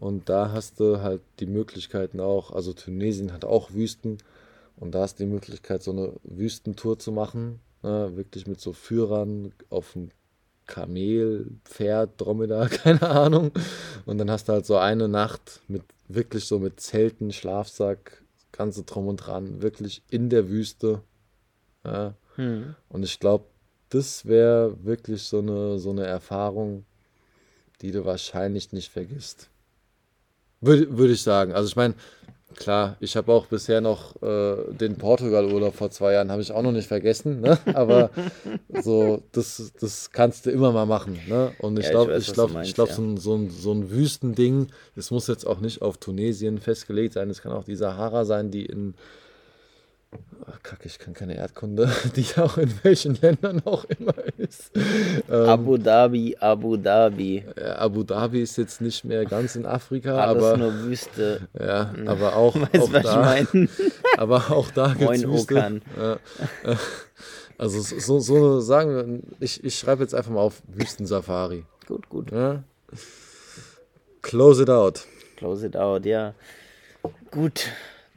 und da hast du halt die Möglichkeiten auch, also Tunesien hat auch Wüsten und da hast du die Möglichkeit, so eine Wüstentour zu machen, ne, wirklich mit so Führern auf dem Kamel, Pferd, Dromedar, <laughs> keine Ahnung. Und dann hast du halt so eine Nacht mit wirklich so mit Zelten, Schlafsack, ganze Drum und Dran, wirklich in der Wüste. Ja. Hm. Und ich glaube, das wäre wirklich so eine, so eine Erfahrung, die du wahrscheinlich nicht vergisst. Würde, würde ich sagen. Also ich meine, klar, ich habe auch bisher noch äh, den Portugal-Urlaub vor zwei Jahren, habe ich auch noch nicht vergessen. Ne? <laughs> Aber so, das, das kannst du immer mal machen. Ne? Und ich ja, glaube, ich glaube, ich glaube, ja. so, so, ein, so ein Wüstending, es muss jetzt auch nicht auf Tunesien festgelegt sein, es kann auch die Sahara sein, die in Ach, Kacke, ich kann keine Erdkunde, <laughs> die auch in welchen Ländern auch immer ist. Ähm, Abu Dhabi, Abu Dhabi. Abu Dhabi ist jetzt nicht mehr ganz in Afrika, Alles aber nur Wüste. Ja, aber auch, <laughs> weißt, auch was da. Ich mein? <laughs> Aber auch da gibt es Wüste. Ja, also so, so sagen wir, ich, ich schreibe jetzt einfach mal auf Wüstensafari. Gut, gut. Ja? Close it out. Close it out, ja. Gut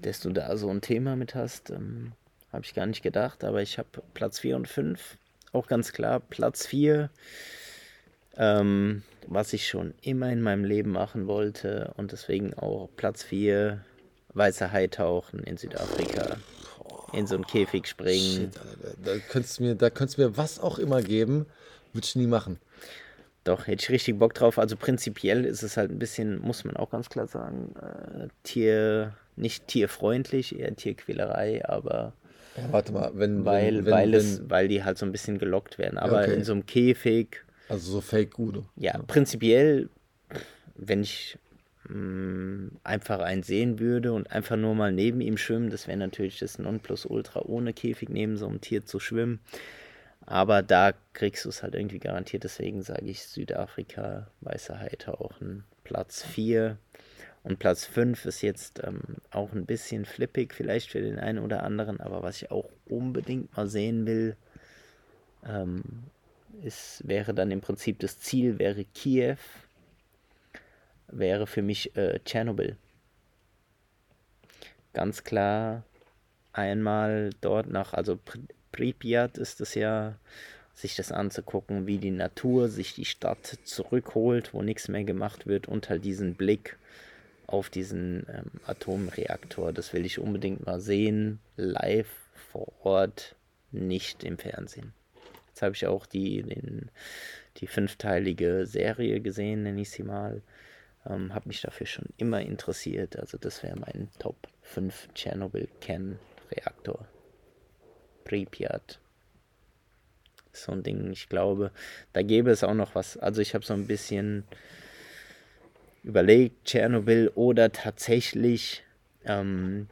dass du da so ein Thema mit hast. Ähm, habe ich gar nicht gedacht, aber ich habe Platz 4 und 5. Auch ganz klar, Platz 4, ähm, was ich schon immer in meinem Leben machen wollte und deswegen auch Platz 4, weißer Hai tauchen in Südafrika. In so einen Käfig springen. Shit, da, könntest du mir, da könntest du mir was auch immer geben, würde ich nie machen. Doch, hätte ich richtig Bock drauf. Also prinzipiell ist es halt ein bisschen, muss man auch ganz klar sagen, äh, Tier, nicht tierfreundlich, eher Tierquälerei, aber ja, warte mal, wenn weil wenn, weil wenn, es weil die halt so ein bisschen gelockt werden, aber okay. in so einem Käfig. Also so Fake Gude. Ja, ja, prinzipiell, wenn ich mh, mm, einfach einen sehen würde und einfach nur mal neben ihm schwimmen, das wäre natürlich das Nonplusultra ohne Käfig neben so einem Tier zu schwimmen. Aber da kriegst du es halt irgendwie garantiert, deswegen sage ich Südafrika, weißer Hai tauchen, Platz 4. Und Platz 5 ist jetzt ähm, auch ein bisschen flippig, vielleicht für den einen oder anderen, aber was ich auch unbedingt mal sehen will, ähm, ist, wäre dann im Prinzip das Ziel, wäre Kiew, wäre für mich äh, Tschernobyl. Ganz klar einmal dort nach, also Pripyat ist es ja, sich das anzugucken, wie die Natur sich die Stadt zurückholt, wo nichts mehr gemacht wird und halt diesen Blick auf diesen ähm, Atomreaktor. Das will ich unbedingt mal sehen, live vor Ort, nicht im Fernsehen. Jetzt habe ich auch die, den, die fünfteilige Serie gesehen, nenne ich sie mal. Ähm, habe mich dafür schon immer interessiert. Also das wäre mein Top 5 Tschernobyl-Kernreaktor. Pripyat. So ein Ding, ich glaube, da gäbe es auch noch was. Also ich habe so ein bisschen überlegt, Tschernobyl oder tatsächlich, ähm,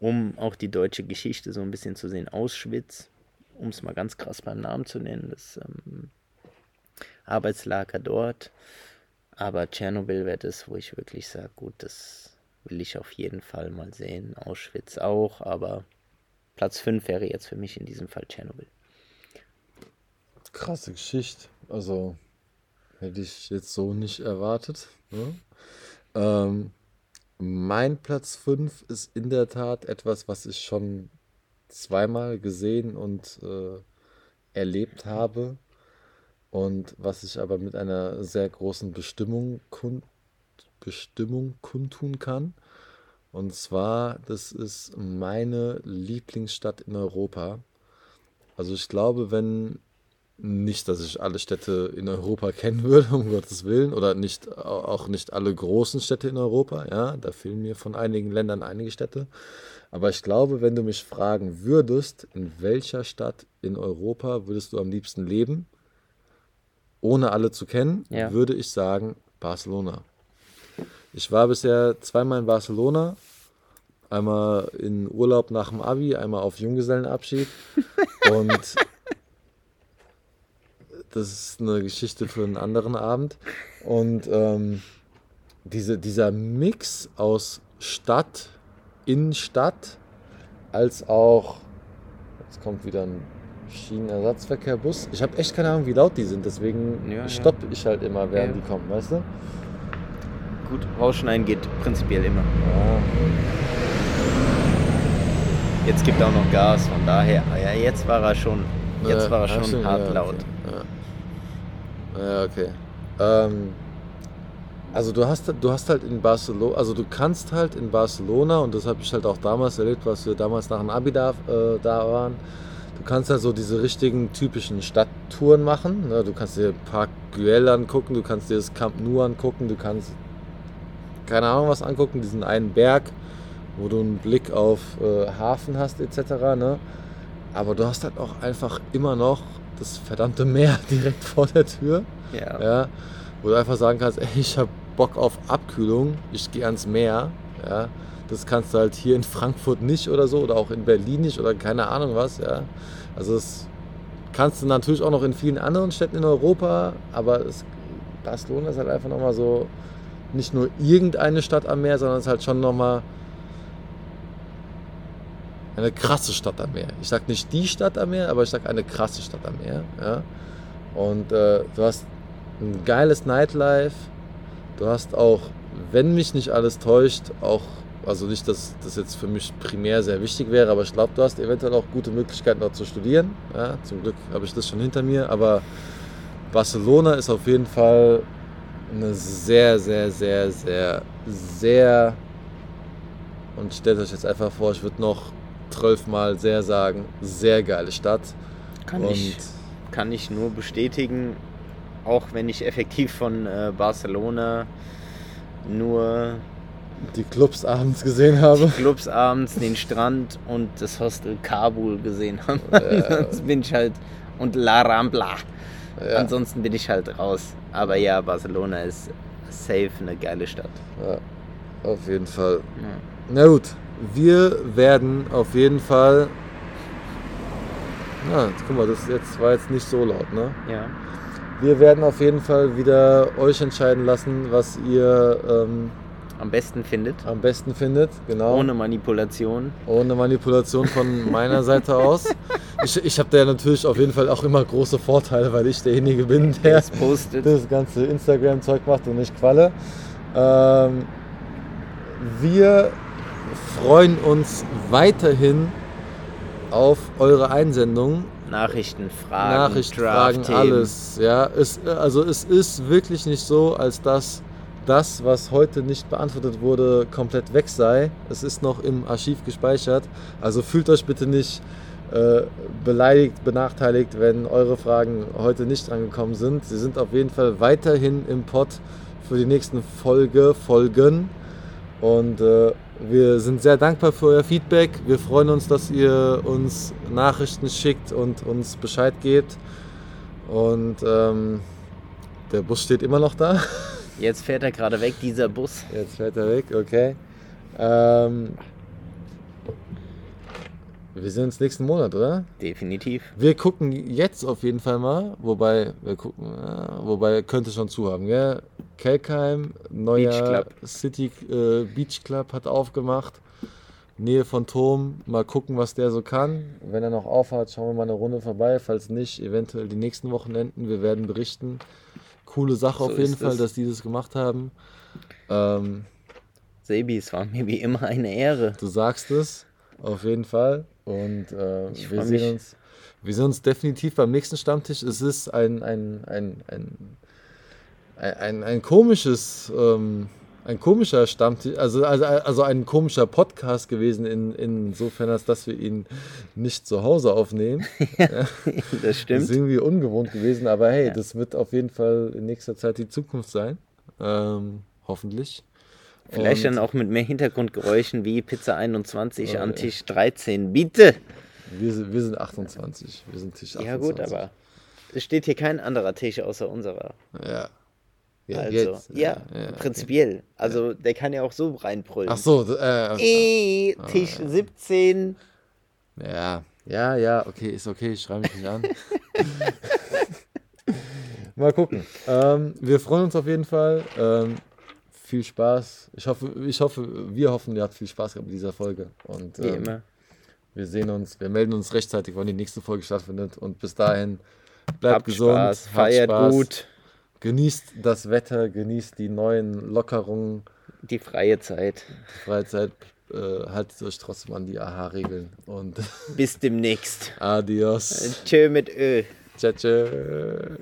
um auch die deutsche Geschichte so ein bisschen zu sehen, Auschwitz, um es mal ganz krass beim Namen zu nennen, das ähm, Arbeitslager dort. Aber Tschernobyl wäre das, wo ich wirklich sage, gut, das will ich auf jeden Fall mal sehen. Auschwitz auch, aber Platz 5 wäre jetzt für mich in diesem Fall Tschernobyl. Krasse Geschichte. Also hätte ich jetzt so nicht erwartet. Ne? Ähm, mein Platz 5 ist in der Tat etwas, was ich schon zweimal gesehen und äh, erlebt habe und was ich aber mit einer sehr großen Bestimmung, kund, Bestimmung kundtun kann. Und zwar, das ist meine Lieblingsstadt in Europa. Also ich glaube, wenn nicht, dass ich alle Städte in Europa kennen würde, um Gottes Willen, oder nicht, auch nicht alle großen Städte in Europa, ja, da fehlen mir von einigen Ländern einige Städte. Aber ich glaube, wenn du mich fragen würdest, in welcher Stadt in Europa würdest du am liebsten leben, ohne alle zu kennen, ja. würde ich sagen Barcelona. Ich war bisher zweimal in Barcelona. Einmal in Urlaub nach dem Abi, einmal auf Junggesellenabschied. <laughs> Und das ist eine Geschichte für einen anderen Abend. Und ähm, diese, dieser Mix aus Stadt, Innenstadt, als auch, jetzt kommt wieder ein Schienenersatzverkehrbus. Ich habe echt keine Ahnung, wie laut die sind, deswegen ja, stoppe ja. ich halt immer, während ja. die kommen, weißt du? Gut, rausschneiden geht prinzipiell immer. Jetzt gibt er auch noch Gas, von daher, ah ja, jetzt war er schon, jetzt war er schon hart laut. Okay. Ja, okay. Ähm, also du hast, du hast halt in Barcelona, also du kannst halt in Barcelona, und das habe ich halt auch damals erlebt, was wir damals nach dem Abi da, äh, da waren, Du kannst ja so diese richtigen typischen Stadttouren machen. Ne? Du kannst dir Park Güell angucken, du kannst dir das Camp Nou angucken, du kannst keine Ahnung was angucken, diesen einen Berg, wo du einen Blick auf äh, Hafen hast etc. Ne? Aber du hast halt auch einfach immer noch das verdammte Meer <laughs> direkt vor der Tür. Ja. ja wo du einfach sagen kannst, ey, ich habe Bock auf Abkühlung, ich gehe ans Meer. Ja. Das kannst du halt hier in Frankfurt nicht oder so oder auch in Berlin nicht oder keine Ahnung was. Ja. Also das kannst du natürlich auch noch in vielen anderen Städten in Europa, aber es, Barcelona ist halt einfach nochmal so nicht nur irgendeine Stadt am Meer, sondern es ist halt schon nochmal eine krasse Stadt am Meer. Ich sage nicht die Stadt am Meer, aber ich sage eine krasse Stadt am Meer. Ja. Und äh, du hast ein geiles Nightlife. Du hast auch, wenn mich nicht alles täuscht, auch also nicht, dass das jetzt für mich primär sehr wichtig wäre, aber ich glaube, du hast eventuell auch gute Möglichkeiten dort zu studieren. Ja, zum Glück habe ich das schon hinter mir, aber Barcelona ist auf jeden Fall eine sehr, sehr, sehr, sehr, sehr und stellt euch jetzt einfach vor, ich würde noch zwölfmal sehr sagen, sehr geile Stadt. Kann, ich, kann ich nur bestätigen, auch wenn ich effektiv von äh, Barcelona nur die Clubs abends gesehen habe. Die Clubs abends, den Strand und das Hostel Kabul gesehen habe. Ja. <laughs> Sonst bin ich halt. Und La Rambla. Ja. Ansonsten bin ich halt raus. Aber ja, Barcelona ist safe eine geile Stadt. Ja, auf jeden Fall. Ja. Na gut, wir werden auf jeden Fall. Na, guck mal, das jetzt war jetzt nicht so laut, ne? Ja. Wir werden auf jeden Fall wieder euch entscheiden lassen, was ihr ähm, am besten findet. Am besten findet, genau. Ohne Manipulation. Ohne Manipulation von meiner Seite aus. Ich, ich habe da natürlich auf jeden Fall auch immer große Vorteile, weil ich derjenige bin, der das, postet. das ganze Instagram-Zeug macht und nicht Qualle. Ähm, wir freuen uns weiterhin auf eure Einsendungen. Nachrichten, Fragen, Nachrichten, Fragen, alles. Ja, es, also es ist wirklich nicht so, als dass das, was heute nicht beantwortet wurde, komplett weg sei. Es ist noch im Archiv gespeichert. Also fühlt euch bitte nicht äh, beleidigt, benachteiligt, wenn eure Fragen heute nicht drangekommen sind. Sie sind auf jeden Fall weiterhin im Pod für die nächsten Folge, Folgen. Und äh, wir sind sehr dankbar für euer Feedback. Wir freuen uns, dass ihr uns Nachrichten schickt und uns Bescheid gebt. Und ähm, der Bus steht immer noch da. Jetzt fährt er gerade weg, dieser Bus. Jetzt fährt er weg, okay. Ähm, wir sehen uns nächsten Monat, oder? Definitiv. Wir gucken jetzt auf jeden Fall mal, wobei wir gucken, ja, wobei könnte schon zu haben, gell? Kelkheim, neuer Beach Club. City äh, Beach Club hat aufgemacht. Nähe von Turm, mal gucken, was der so kann. Wenn er noch aufhat, schauen wir mal eine Runde vorbei. Falls nicht, eventuell die nächsten Wochenenden. Wir werden berichten coole Sache so auf jeden Fall, das. dass die das gemacht haben. Ähm, Sebi, es war mir wie immer eine Ehre. Du sagst es, auf jeden Fall. Und äh, wir, sehen uns, wir sehen uns definitiv beim nächsten Stammtisch. Es ist ein, ein, ein, ein, ein, ein, ein komisches. Ähm, ein komischer Stammtisch, also, also, also ein komischer Podcast gewesen, in, insofern, als dass wir ihn nicht zu Hause aufnehmen. <laughs> ja, das stimmt. Das ist irgendwie ungewohnt gewesen, aber hey, ja. das wird auf jeden Fall in nächster Zeit die Zukunft sein. Ähm, hoffentlich. Vielleicht Und dann auch mit mehr Hintergrundgeräuschen wie Pizza 21 äh, an Tisch 13. Bitte! Wir sind, wir sind 28. Wir sind Tisch 28. Ja, gut, aber es steht hier kein anderer Tisch außer unserer. Ja. Ja, also, jetzt. ja, ja prinzipiell. Also, der kann ja auch so reinbrüllen. Ach so, äh, e, Tisch äh, 17. Ja, ja, ja, okay, ist okay, ich schreibe mich nicht an. <laughs> Mal gucken. Ähm, wir freuen uns auf jeden Fall. Ähm, viel Spaß. Ich hoffe, ich hoffe, wir hoffen, ihr habt viel Spaß gehabt mit dieser Folge. Und, ähm, Wie immer. Wir sehen uns, wir melden uns rechtzeitig, wann die nächste Folge stattfindet. Und bis dahin, bleibt habt gesund, Spaß, feiert Spaß. gut. Genießt das Wetter, genießt die neuen Lockerungen. Die freie Zeit. Die freie Zeit. Äh, haltet euch trotzdem an die AHA-Regeln. Und bis demnächst. <laughs> Adios. Tschö mit Ö. Tschö, tschö.